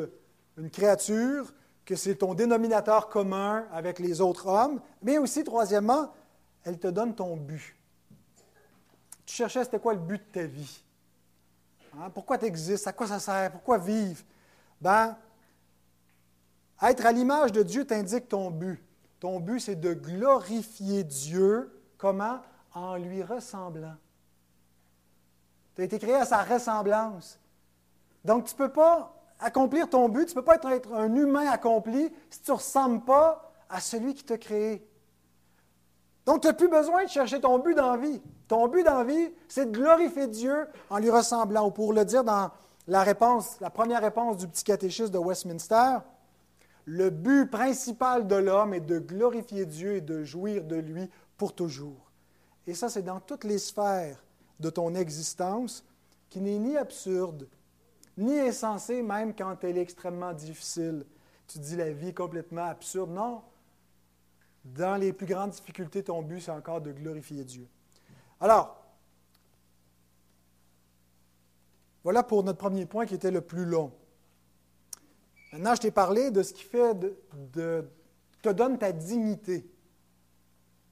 une créature, que c'est ton dénominateur commun avec les autres hommes, mais aussi, troisièmement, elle te donne ton but. Tu cherchais, c'était quoi le but de ta vie? Hein? Pourquoi tu existes? À quoi ça sert? Pourquoi vivre? Ben, être à l'image de Dieu t'indique ton but. Ton but, c'est de glorifier Dieu. Comment? En lui ressemblant. Tu as été créé à sa ressemblance. Donc, tu ne peux pas accomplir ton but, tu ne peux pas être un humain accompli si tu ne ressembles pas à celui qui t'a créé. Donc, tu n'as plus besoin de chercher ton but dans la vie. Ton but dans la vie, c'est de glorifier Dieu en lui ressemblant. Ou pour le dire dans la la première réponse du petit catéchisme de Westminster, le but principal de l'homme est de glorifier Dieu et de jouir de lui pour toujours. Et ça, c'est dans toutes les sphères de ton existence qui n'est ni absurde, ni insensée, même quand elle est extrêmement difficile. Tu dis la vie est complètement absurde. Non, dans les plus grandes difficultés, ton but, c'est encore de glorifier Dieu. Alors, voilà pour notre premier point qui était le plus long. Maintenant, je t'ai parlé de ce qui fait de, te donne ta dignité.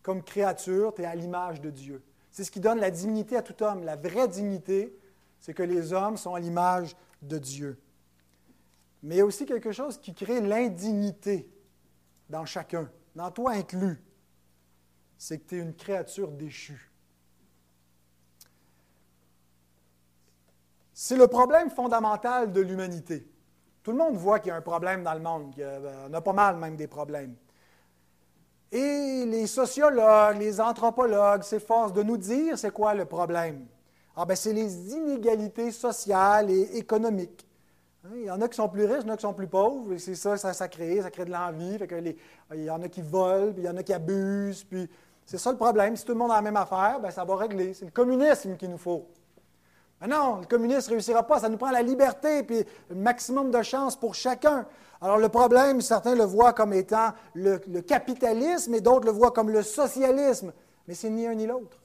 Comme créature, tu es à l'image de Dieu. C'est ce qui donne la dignité à tout homme. La vraie dignité, c'est que les hommes sont à l'image de Dieu. Mais il y a aussi quelque chose qui crée l'indignité dans chacun dans toi inclus, c'est que tu es une créature déchue. C'est le problème fondamental de l'humanité. Tout le monde voit qu'il y a un problème dans le monde, y en a pas mal même des problèmes. Et les sociologues, les anthropologues s'efforcent de nous dire c'est quoi le problème. Ah ben c'est les inégalités sociales et économiques. Hein, il y en a qui sont plus riches, il y en a qui sont plus pauvres, et c'est ça, ça, crée, ça crée de l'envie. il y en a qui volent, puis il y en a qui abusent, c'est ça le problème. Si tout le monde a la même affaire, ben, ça va régler. C'est le communisme qu'il nous faut. Mais non, le communisme ne réussira pas. Ça nous prend la liberté puis un maximum de chance pour chacun. Alors le problème, certains le voient comme étant le, capitalisme et d'autres le voient comme le socialisme, mais c'est ni un ni l'autre.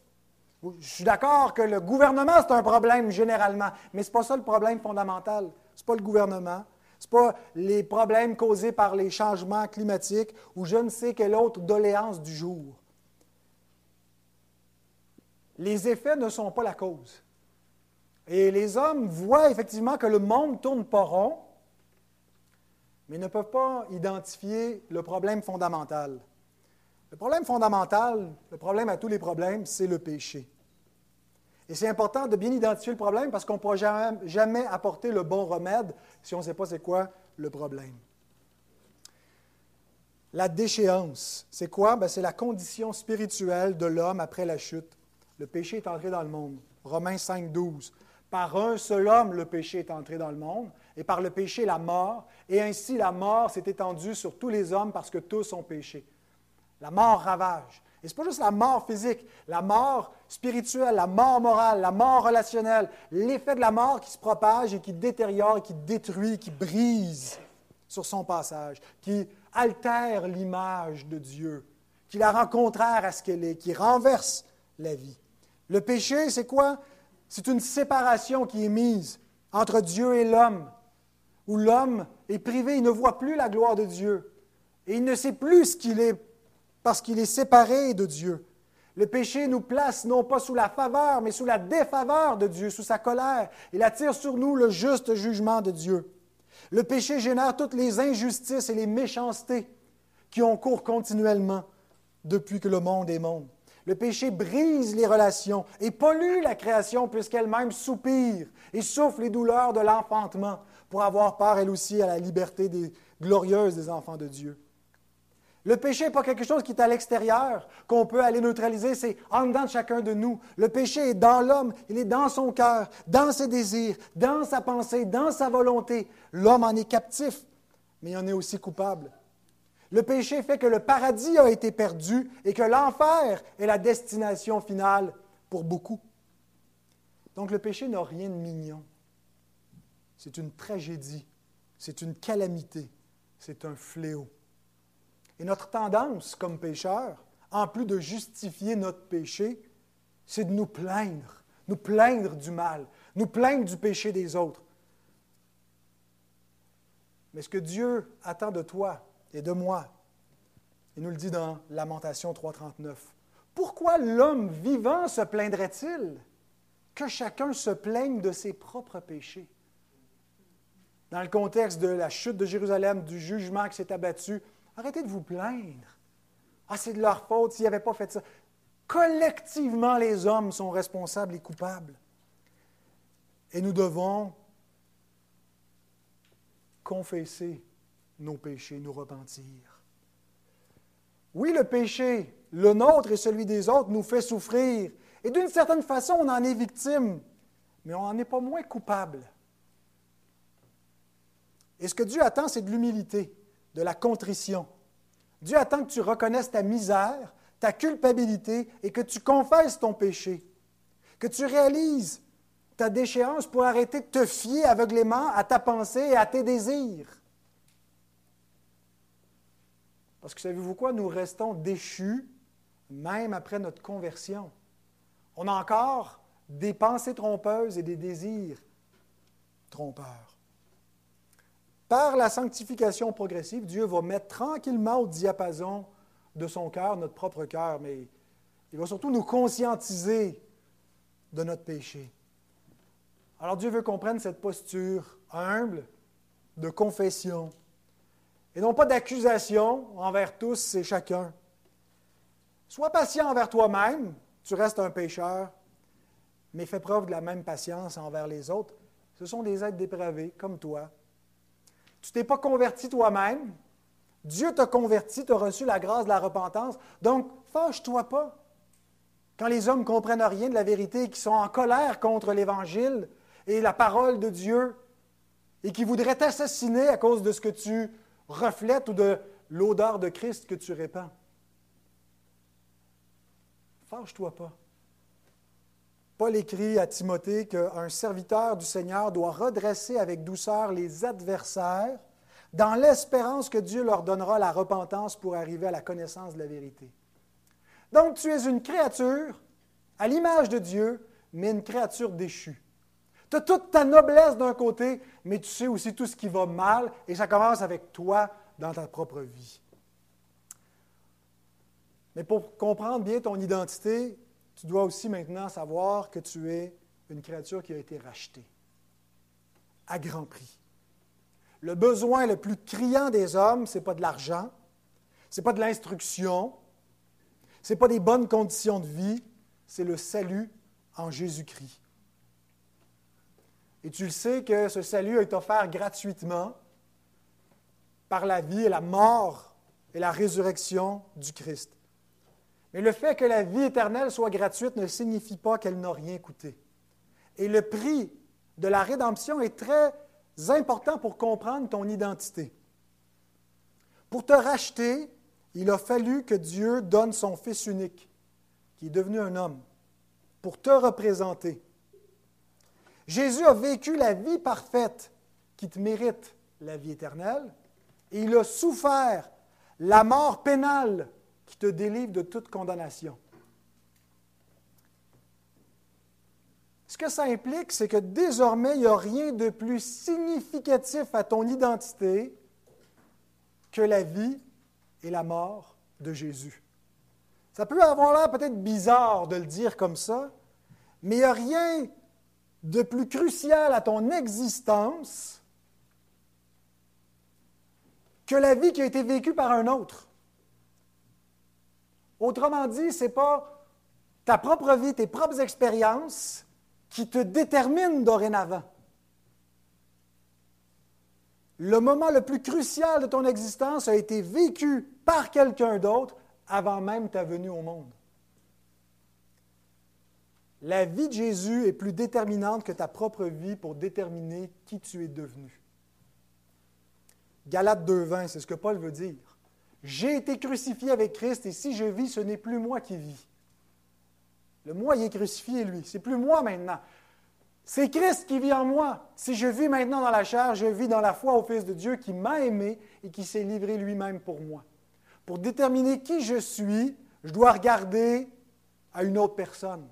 Je suis d'accord que le gouvernement, c'est un problème généralement, mais ce n'est pas ça le problème fondamental. Ce n'est pas le gouvernement, ce n'est pas les problèmes causés par les changements climatiques ou je ne sais quelle autre doléance du jour. Les effets ne sont pas la cause. Et les hommes voient effectivement que le monde tourne pas rond, mais ne peuvent pas identifier le problème fondamental. Le problème fondamental, le problème à tous les problèmes, c'est le péché. Et c'est important de bien identifier le problème parce qu'on ne pourra jamais, jamais, apporter le bon remède si on ne sait pas c'est quoi le problème. La déchéance, c'est quoi? Ben, c'est la condition spirituelle de l'homme après la chute. Le péché est entré dans le monde. Romains 5, 12. Par un seul homme, le péché est entré dans le monde, et par le péché, la mort, et ainsi la mort s'est étendue sur tous les hommes parce que tous ont péché. La mort ravage. Et ce n'est pas juste la mort physique, la mort spirituelle, la mort morale, la mort relationnelle, l'effet de la mort qui se propage et qui détériore, qui détruit, qui brise sur son passage, qui altère l'image de Dieu, qui la rend contraire à ce qu'elle est, qui renverse la vie. Le péché, c'est quoi? C'est une séparation qui est mise entre Dieu et l'homme, où l'homme est privé, il ne voit plus la gloire de Dieu, et il ne sait plus ce qu'il est parce qu'il est séparé de Dieu. Le péché nous place non pas sous la faveur, mais sous la défaveur de Dieu, sous sa colère. Il attire sur nous le juste jugement de Dieu. Le péché génère toutes les injustices et les méchancetés qui ont cours continuellement depuis que le monde est monde. Le péché brise les relations et pollue la création puisqu'elle-même soupire et souffle les douleurs de l'enfantement pour avoir part, elle aussi, à la liberté des, glorieuse des enfants de Dieu. Le péché n'est pas quelque chose qui est à l'extérieur, qu'on peut aller neutraliser, c'est en dedans de chacun de nous. Le péché est dans l'homme, il est dans son cœur, dans ses désirs, dans sa pensée, dans sa volonté. L'homme en est captif, mais il en est aussi coupable. Le péché fait que le paradis a été perdu et que l'enfer est la destination finale pour beaucoup. Donc le péché n'a rien de mignon. C'est une tragédie, c'est une calamité, c'est un fléau. Et notre tendance comme pécheurs, en plus de justifier notre péché, c'est de nous plaindre, nous plaindre du mal, nous plaindre du péché des autres. Mais ce que Dieu attend de toi, et de moi. Il nous le dit dans Lamentation 3.39. Pourquoi l'homme vivant se plaindrait-il que chacun se plaigne de ses propres péchés? Dans le contexte de la chute de Jérusalem, du jugement qui s'est abattu, arrêtez de vous plaindre. Ah, c'est de leur faute s'ils n'avaient pas fait ça. Collectivement, les hommes sont responsables et coupables. Et nous devons confesser nos péchés, nous repentir. Oui, le péché, le nôtre et celui des autres, nous fait souffrir. Et d'une certaine façon, on en est victime, mais on n'en est pas moins coupable. Et ce que Dieu attend, c'est de l'humilité, de la contrition. Dieu attend que tu reconnaisses ta misère, ta culpabilité et que tu confesses ton péché, que tu réalises ta déchéance pour arrêter de te fier aveuglément à ta pensée et à tes désirs. Parce que savez-vous quoi? Nous restons déchus même après notre conversion. On a encore des pensées trompeuses et des désirs trompeurs. Par la sanctification progressive, Dieu va mettre tranquillement au diapason de son cœur, notre propre cœur, mais il va surtout nous conscientiser de notre péché. Alors Dieu veut qu'on prenne cette posture humble de confession, et non pas d'accusation envers tous et chacun. Sois patient envers toi-même, tu restes un pécheur, mais fais preuve de la même patience envers les autres. Ce sont des êtres dépravés comme toi. Tu t'es pas converti toi-même. Dieu t'a converti, tu as reçu la grâce de la repentance. Donc, fâche-toi pas. Quand les hommes ne comprennent rien de la vérité, qui sont en colère contre l'Évangile et la parole de Dieu, et qui voudraient t'assassiner à cause de ce que tu reflète ou de l'odeur de Christ que tu répands. Fâche-toi pas. Paul écrit à Timothée qu'un serviteur du Seigneur doit redresser avec douceur les adversaires dans l'espérance que Dieu leur donnera la repentance pour arriver à la connaissance de la vérité. Donc tu es une créature à l'image de Dieu, mais une créature déchue. Tu as toute ta noblesse d'un côté, mais tu sais aussi tout ce qui va mal, et ça commence avec toi dans ta propre vie. Mais pour comprendre bien ton identité, tu dois aussi maintenant savoir que tu es une créature qui a été rachetée à grand prix. Le besoin le plus criant des hommes, ce n'est pas de l'argent, ce n'est pas de l'instruction, ce n'est pas des bonnes conditions de vie, c'est le salut en Jésus-Christ. Et tu le sais que ce salut est offert gratuitement par la vie et la mort et la résurrection du Christ. Mais le fait que la vie éternelle soit gratuite ne signifie pas qu'elle n'a rien coûté. Et le prix de la rédemption est très important pour comprendre ton identité. Pour te racheter, il a fallu que Dieu donne son Fils unique, qui est devenu un homme, pour te représenter. Jésus a vécu la vie parfaite qui te mérite la vie éternelle, et il a souffert la mort pénale qui te délivre de toute condamnation. Ce que ça implique, c'est que désormais, il n'y a rien de plus significatif à ton identité que la vie et la mort de Jésus. Ça peut avoir l'air peut-être bizarre de le dire comme ça, mais il n'y a rien de plus crucial à ton existence que la vie qui a été vécue par un autre. Autrement dit, ce n'est pas ta propre vie, tes propres expériences qui te déterminent dorénavant. Le moment le plus crucial de ton existence a été vécu par quelqu'un d'autre avant même ta venue au monde. La vie de Jésus est plus déterminante que ta propre vie pour déterminer qui tu es devenu. Galates 2.20, c'est ce que Paul veut dire. J'ai été crucifié avec Christ et si je vis, ce n'est plus moi qui vis. Le moi, il est crucifié, lui. C'est plus moi maintenant. C'est Christ qui vit en moi. Si je vis maintenant dans la chair, je vis dans la foi au Fils de Dieu qui m'a aimé et qui s'est livré lui-même pour moi. Pour déterminer qui je suis, je dois regarder à une autre personne.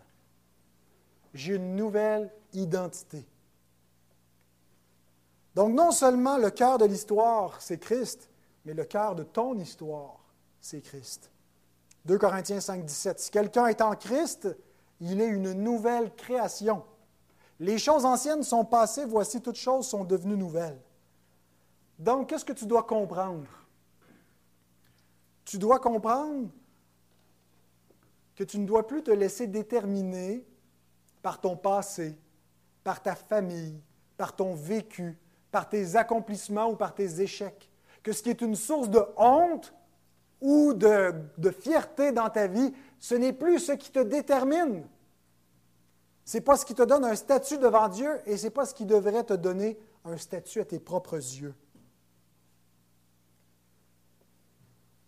J'ai une nouvelle identité. Donc non seulement le cœur de l'histoire, c'est Christ, mais le cœur de ton histoire, c'est Christ. 2 Corinthiens 5, 17. Si quelqu'un est en Christ, il est une nouvelle création. Les choses anciennes sont passées, voici toutes choses sont devenues nouvelles. Donc, qu'est-ce que tu dois comprendre? Tu dois comprendre que tu ne dois plus te laisser déterminer par ton passé, par ta famille, par ton vécu, par tes accomplissements ou par tes échecs. Que ce qui est une source de honte ou de, fierté dans ta vie, ce n'est plus ce qui te détermine. Ce n'est pas ce qui te donne un statut devant Dieu et ce n'est pas ce qui devrait te donner un statut à tes propres yeux.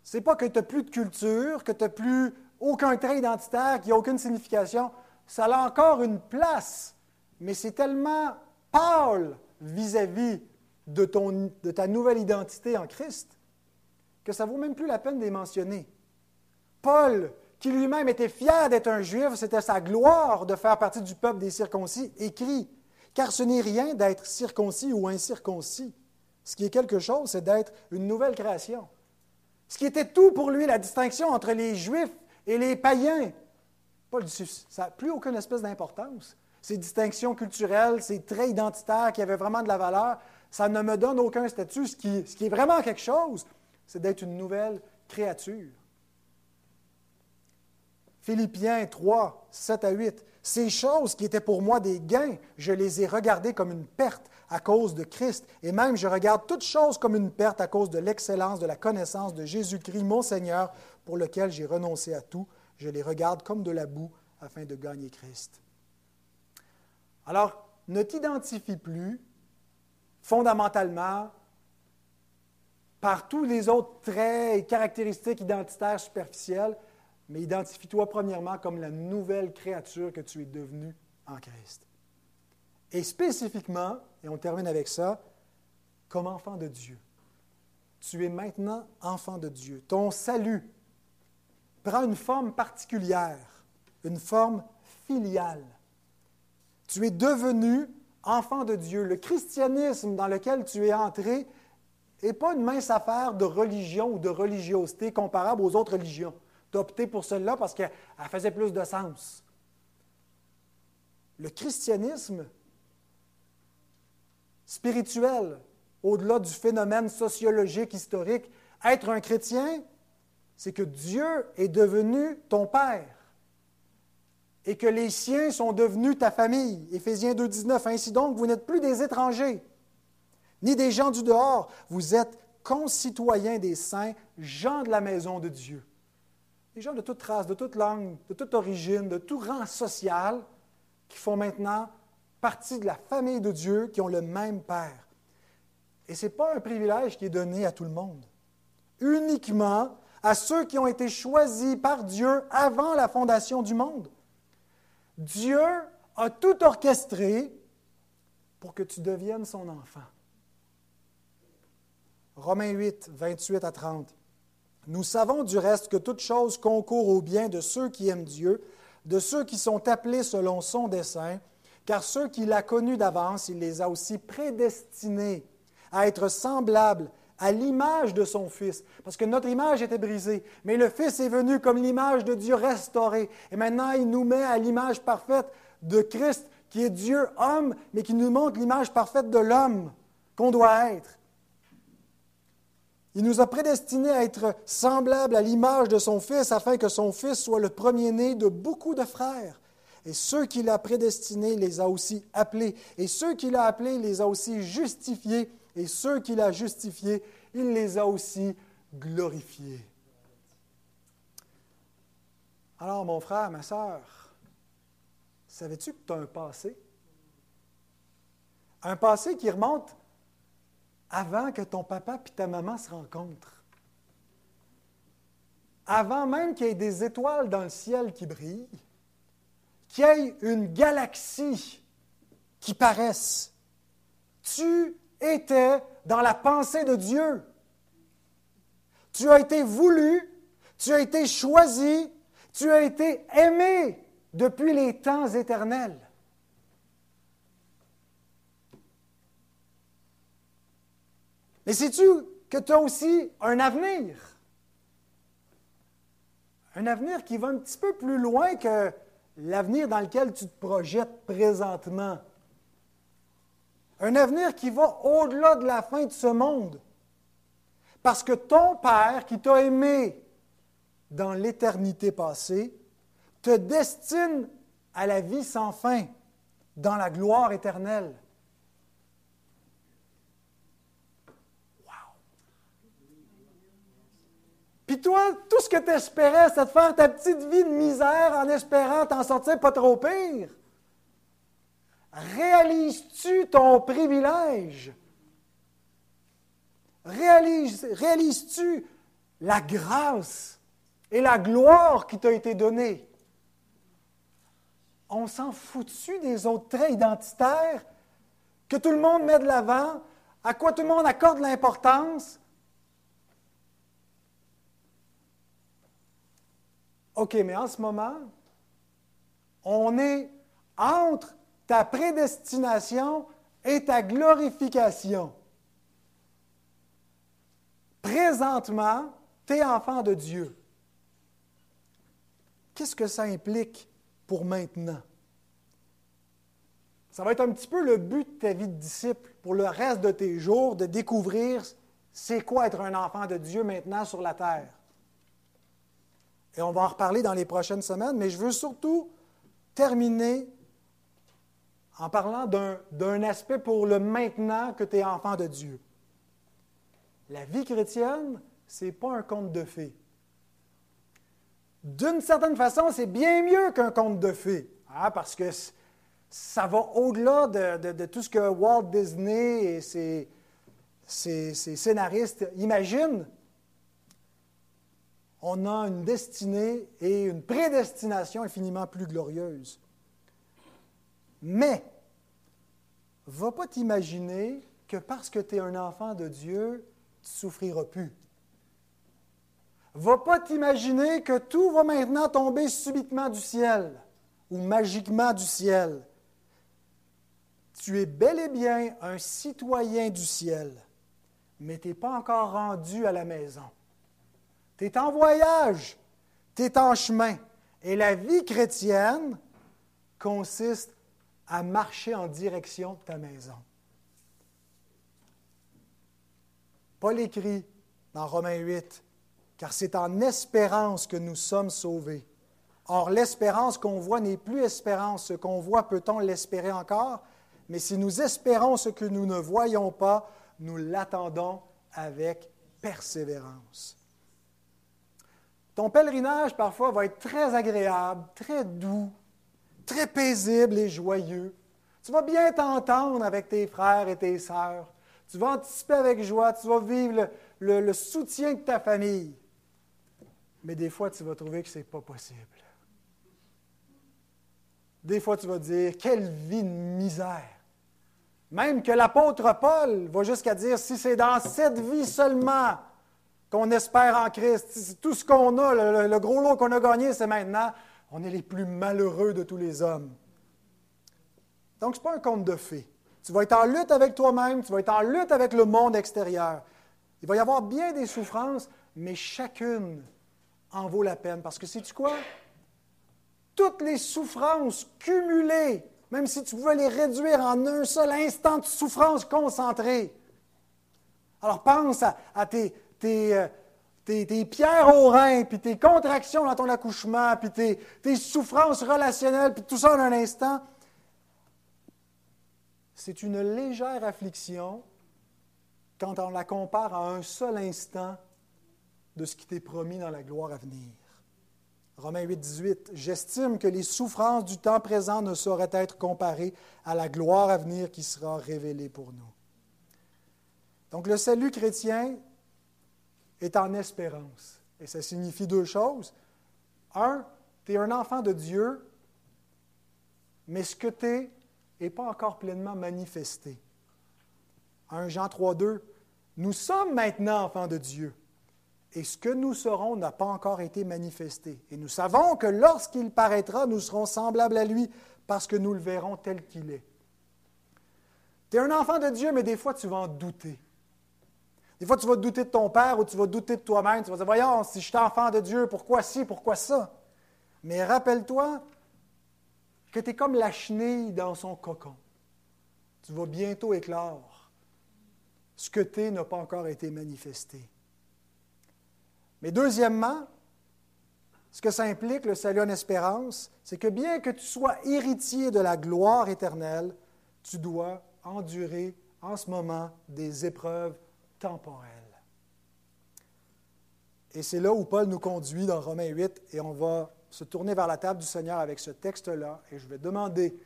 Ce n'est pas que tu n'as plus de culture, que tu n'as plus aucun trait identitaire, qu'il n'y a aucune signification. Ça a encore une place, mais c'est tellement pâle vis-à-vis de, de ta nouvelle identité en Christ que ça ne vaut même plus la peine de les mentionner. Paul, qui lui-même était fier d'être un juif, c'était sa gloire de faire partie du peuple des circoncis, écrit Car ce n'est rien d'être circoncis ou incirconcis. Ce qui est quelque chose, c'est d'être une nouvelle création. Ce qui était tout pour lui, la distinction entre les juifs et les païens. Ça n'a plus aucune espèce d'importance. Ces distinctions culturelles, ces traits identitaires qui avaient vraiment de la valeur, ça ne me donne aucun statut. Ce qui, ce qui est vraiment quelque chose, c'est d'être une nouvelle créature. Philippiens 3, 7 à 8. Ces choses qui étaient pour moi des gains, je les ai regardées comme une perte à cause de Christ. Et même je regarde toutes choses comme une perte à cause de l'excellence de la connaissance de Jésus-Christ, mon Seigneur, pour lequel j'ai renoncé à tout. Je les regarde comme de la boue afin de gagner Christ. Alors, ne t'identifie plus fondamentalement par tous les autres traits et caractéristiques identitaires superficielles, mais identifie-toi premièrement comme la nouvelle créature que tu es devenue en Christ. Et spécifiquement, et on termine avec ça, comme enfant de Dieu. tu es maintenant enfant de Dieu. Ton salut prend une forme particulière, une forme filiale. Tu es devenu enfant de Dieu. Le christianisme dans lequel tu es entré n'est pas une mince affaire de religion ou de religiosité comparable aux autres religions. Tu as opté pour celle-là parce qu'elle faisait plus de sens. Le christianisme spirituel, au-delà du phénomène sociologique, historique, être un chrétien, c'est que Dieu est devenu ton Père et que les siens sont devenus ta famille. Éphésiens 2.19. Ainsi donc, vous n'êtes plus des étrangers, ni des gens du dehors. Vous êtes concitoyens des saints, gens de la maison de Dieu. Des gens de toute race, de toute langue, de toute origine, de tout rang social, qui font maintenant partie de la famille de Dieu, qui ont le même Père. Et ce n'est pas un privilège qui est donné à tout le monde. Uniquement à ceux qui ont été choisis par Dieu avant la fondation du monde. Dieu a tout orchestré pour que tu deviennes son enfant. Romains 8, 28 à 30. Nous savons du reste que toute chose concourt au bien de ceux qui aiment Dieu, de ceux qui sont appelés selon son dessein, car ceux qu'il a connus d'avance, il les a aussi prédestinés à être semblables à l'image de son Fils. Parce que notre image était brisée, mais le Fils est venu comme l'image de Dieu restaurée. Et maintenant, il nous met à l'image parfaite de Christ, qui est Dieu homme, mais qui nous montre l'image parfaite de l'homme qu'on doit être. Il nous a prédestinés à être semblables à l'image de son Fils, afin que son Fils soit le premier-né de beaucoup de frères. Et ceux qu'il a prédestinés les a aussi appelés. Et ceux qu'il a appelés les a aussi justifiés et ceux qu'il a justifiés, il les a aussi glorifiés. Alors, mon frère, ma soeur, savais-tu que tu as un passé? Un passé qui remonte avant que ton papa et ta maman se rencontrent. Avant même qu'il y ait des étoiles dans le ciel qui brillent, qu'il y ait une galaxie qui paraisse. Tu était dans la pensée de Dieu. Tu as été voulu, tu as été choisi, tu as été aimé depuis les temps éternels. Mais sais-tu que tu as aussi un avenir? Un avenir qui va un petit peu plus loin que l'avenir dans lequel tu te projettes présentement. Un avenir qui va au-delà de la fin de ce monde. Parce que ton Père qui t'a aimé dans l'éternité passée te destine à la vie sans fin, dans la gloire éternelle. Wow! Puis toi, tout ce que tu espérais, c'est de faire ta petite vie de misère en espérant t'en sortir pas trop pire. Réalises-tu ton privilège? Réalises-tu la grâce et la gloire qui t'a été donnée? On s'en fout-tu des autres traits identitaires que tout le monde met de l'avant, à quoi tout le monde accorde l'importance? OK, mais en ce moment, on est entre ta prédestination et ta glorification. Présentement, tu es enfant de Dieu. Qu'est-ce que ça implique pour maintenant? Ça va être un petit peu le but de ta vie de disciple pour le reste de tes jours, de découvrir c'est quoi être un enfant de Dieu maintenant sur la terre. Et on va en reparler dans les prochaines semaines, mais je veux surtout terminer en parlant d'un aspect pour le maintenant que tu es enfant de Dieu. La vie chrétienne, ce n'est pas un conte de fées. D'une certaine façon, c'est bien mieux qu'un conte de fées, hein, parce que ça va au-delà de, tout ce que Walt Disney et ses, ses scénaristes imaginent. On a une destinée et une prédestination infiniment plus glorieuse. Mais, va pas t'imaginer que parce que tu es un enfant de Dieu, tu souffriras plus. Va pas t'imaginer que tout va maintenant tomber subitement du ciel ou magiquement du ciel. Tu es bel et bien un citoyen du ciel, mais tu n'es pas encore rendu à la maison. Tu es en voyage, tu es en chemin. Et la vie chrétienne consiste à marcher en direction de ta maison. Paul écrit dans Romains 8, car c'est en espérance que nous sommes sauvés. Or, l'espérance qu'on voit n'est plus espérance. Ce qu'on voit, peut-on l'espérer encore? Mais si nous espérons ce que nous ne voyons pas, nous l'attendons avec persévérance. Ton pèlerinage, parfois, va être très agréable, très doux, très paisible et joyeux. Tu vas bien t'entendre avec tes frères et tes sœurs. Tu vas anticiper avec joie, tu vas vivre le, soutien de ta famille. Mais des fois, tu vas trouver que ce n'est pas possible. Des fois, tu vas dire, quelle vie de misère. Même que l'apôtre Paul va jusqu'à dire, si c'est dans cette vie seulement qu'on espère en Christ, tout ce qu'on a, le gros lot qu'on a gagné, c'est maintenant, on est les plus malheureux de tous les hommes. Donc, ce n'est pas un conte de fées. Tu vas être en lutte avec toi-même, tu vas être en lutte avec le monde extérieur. Il va y avoir bien des souffrances, mais chacune en vaut la peine. Parce que sais-tu quoi? Toutes les souffrances cumulées, même si tu pouvais les réduire en un seul instant de souffrance concentrée. Alors pense à, tes, euh, tes, pierres au rein, puis tes contractions dans ton accouchement, puis tes, tes souffrances relationnelles, puis tout ça en un instant c'est une légère affliction quand on la compare à un seul instant de ce qui t'est promis dans la gloire à venir. Romains 8, 18. J'estime que les souffrances du temps présent ne sauraient être comparées à la gloire à venir qui sera révélée pour nous. Donc le salut chrétien est en espérance. Et ça signifie deux choses. Un, tu es un enfant de Dieu, mais ce que tu es, n'est pas encore pleinement manifesté. 1 Jean 3, 2, nous sommes maintenant enfants de Dieu, et ce que nous serons n'a pas encore été manifesté. Et nous savons que lorsqu'il paraîtra, nous serons semblables à lui, parce que nous le verrons tel qu'il est. Tu es un enfant de Dieu, mais des fois tu vas en douter. Des fois, tu vas douter de ton père ou tu vas douter de toi-même. Tu vas dire, voyons, si je suis enfant de Dieu, pourquoi ci, pourquoi ça? Mais rappelle-toi que tu es comme la chenille dans son cocon. Tu vas bientôt éclore. Ce que tu es n'a pas encore été manifesté. Mais deuxièmement, ce que ça implique, le salut en espérance, c'est que bien que tu sois héritier de la gloire éternelle, tu dois endurer en ce moment des épreuves temporelles. Et c'est là où Paul nous conduit dans Romains 8, et on va se tourner vers la table du Seigneur avec ce texte-là et je vais demander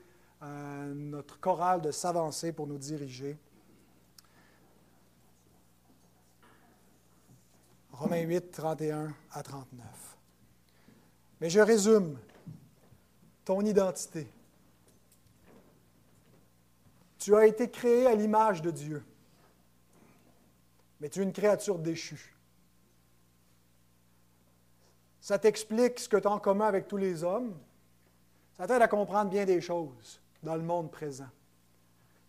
à notre chorale de s'avancer pour nous diriger. Romains 8, 31 à 39. Mais je résume ton identité. Tu as été créé à l'image de Dieu, mais tu es une créature déchue. Ça t'explique ce que tu as en commun avec tous les hommes. Ça t'aide à comprendre bien des choses dans le monde présent.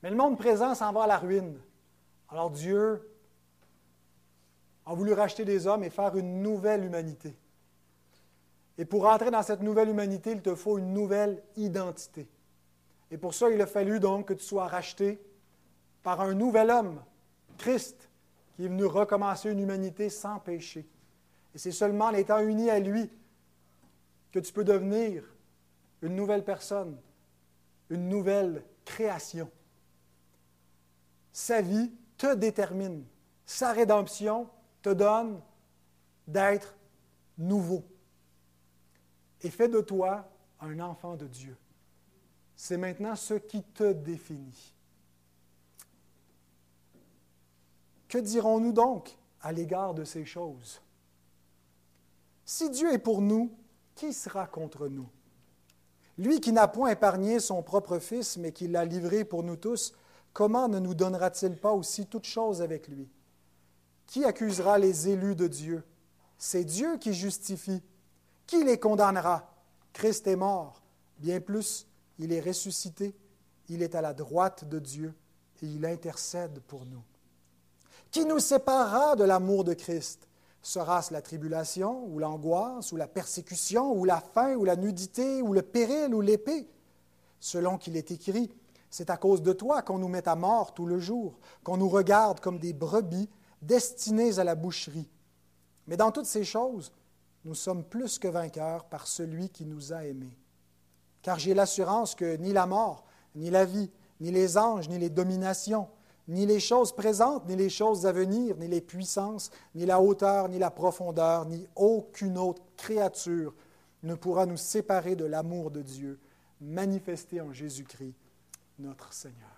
Mais le monde présent s'en va à la ruine. Alors Dieu a voulu racheter des hommes et faire une nouvelle humanité. Et pour entrer dans cette nouvelle humanité, il te faut une nouvelle identité. Et pour ça, il a fallu donc que tu sois racheté par un nouvel homme, Christ, qui est venu recommencer une humanité sans péché. Et c'est seulement en étant uni à lui que tu peux devenir une nouvelle personne, une nouvelle création. Sa vie te détermine. Sa rédemption te donne d'être nouveau. Et fait de toi un enfant de Dieu. C'est maintenant ce qui te définit. Que dirons-nous donc à l'égard de ces choses? Si Dieu est pour nous, qui sera contre nous? Lui qui n'a point épargné son propre Fils, mais qui l'a livré pour nous tous, comment ne nous donnera-t-il pas aussi toutes choses avec lui? Qui accusera les élus de Dieu? C'est Dieu qui justifie. Qui les condamnera? Christ est mort. Bien plus, il est ressuscité. Il est à la droite de Dieu et il intercède pour nous. Qui nous séparera de l'amour de Christ Sera-ce la tribulation, ou l'angoisse, ou la persécution, ou la faim, ou la nudité, ou le péril, ou l'épée? Selon qu'il est écrit, c'est à cause de toi qu'on nous met à mort tout le jour, qu'on nous regarde comme des brebis destinées à la boucherie. Mais dans toutes ces choses, nous sommes plus que vainqueurs par celui qui nous a aimés. Car j'ai l'assurance que ni la mort, ni la vie, ni les anges, ni les dominations, ni les choses présentes, ni les choses à venir, ni les puissances, ni la hauteur, ni la profondeur, ni aucune autre créature ne pourra nous séparer de l'amour de Dieu manifesté en Jésus-Christ, notre Seigneur.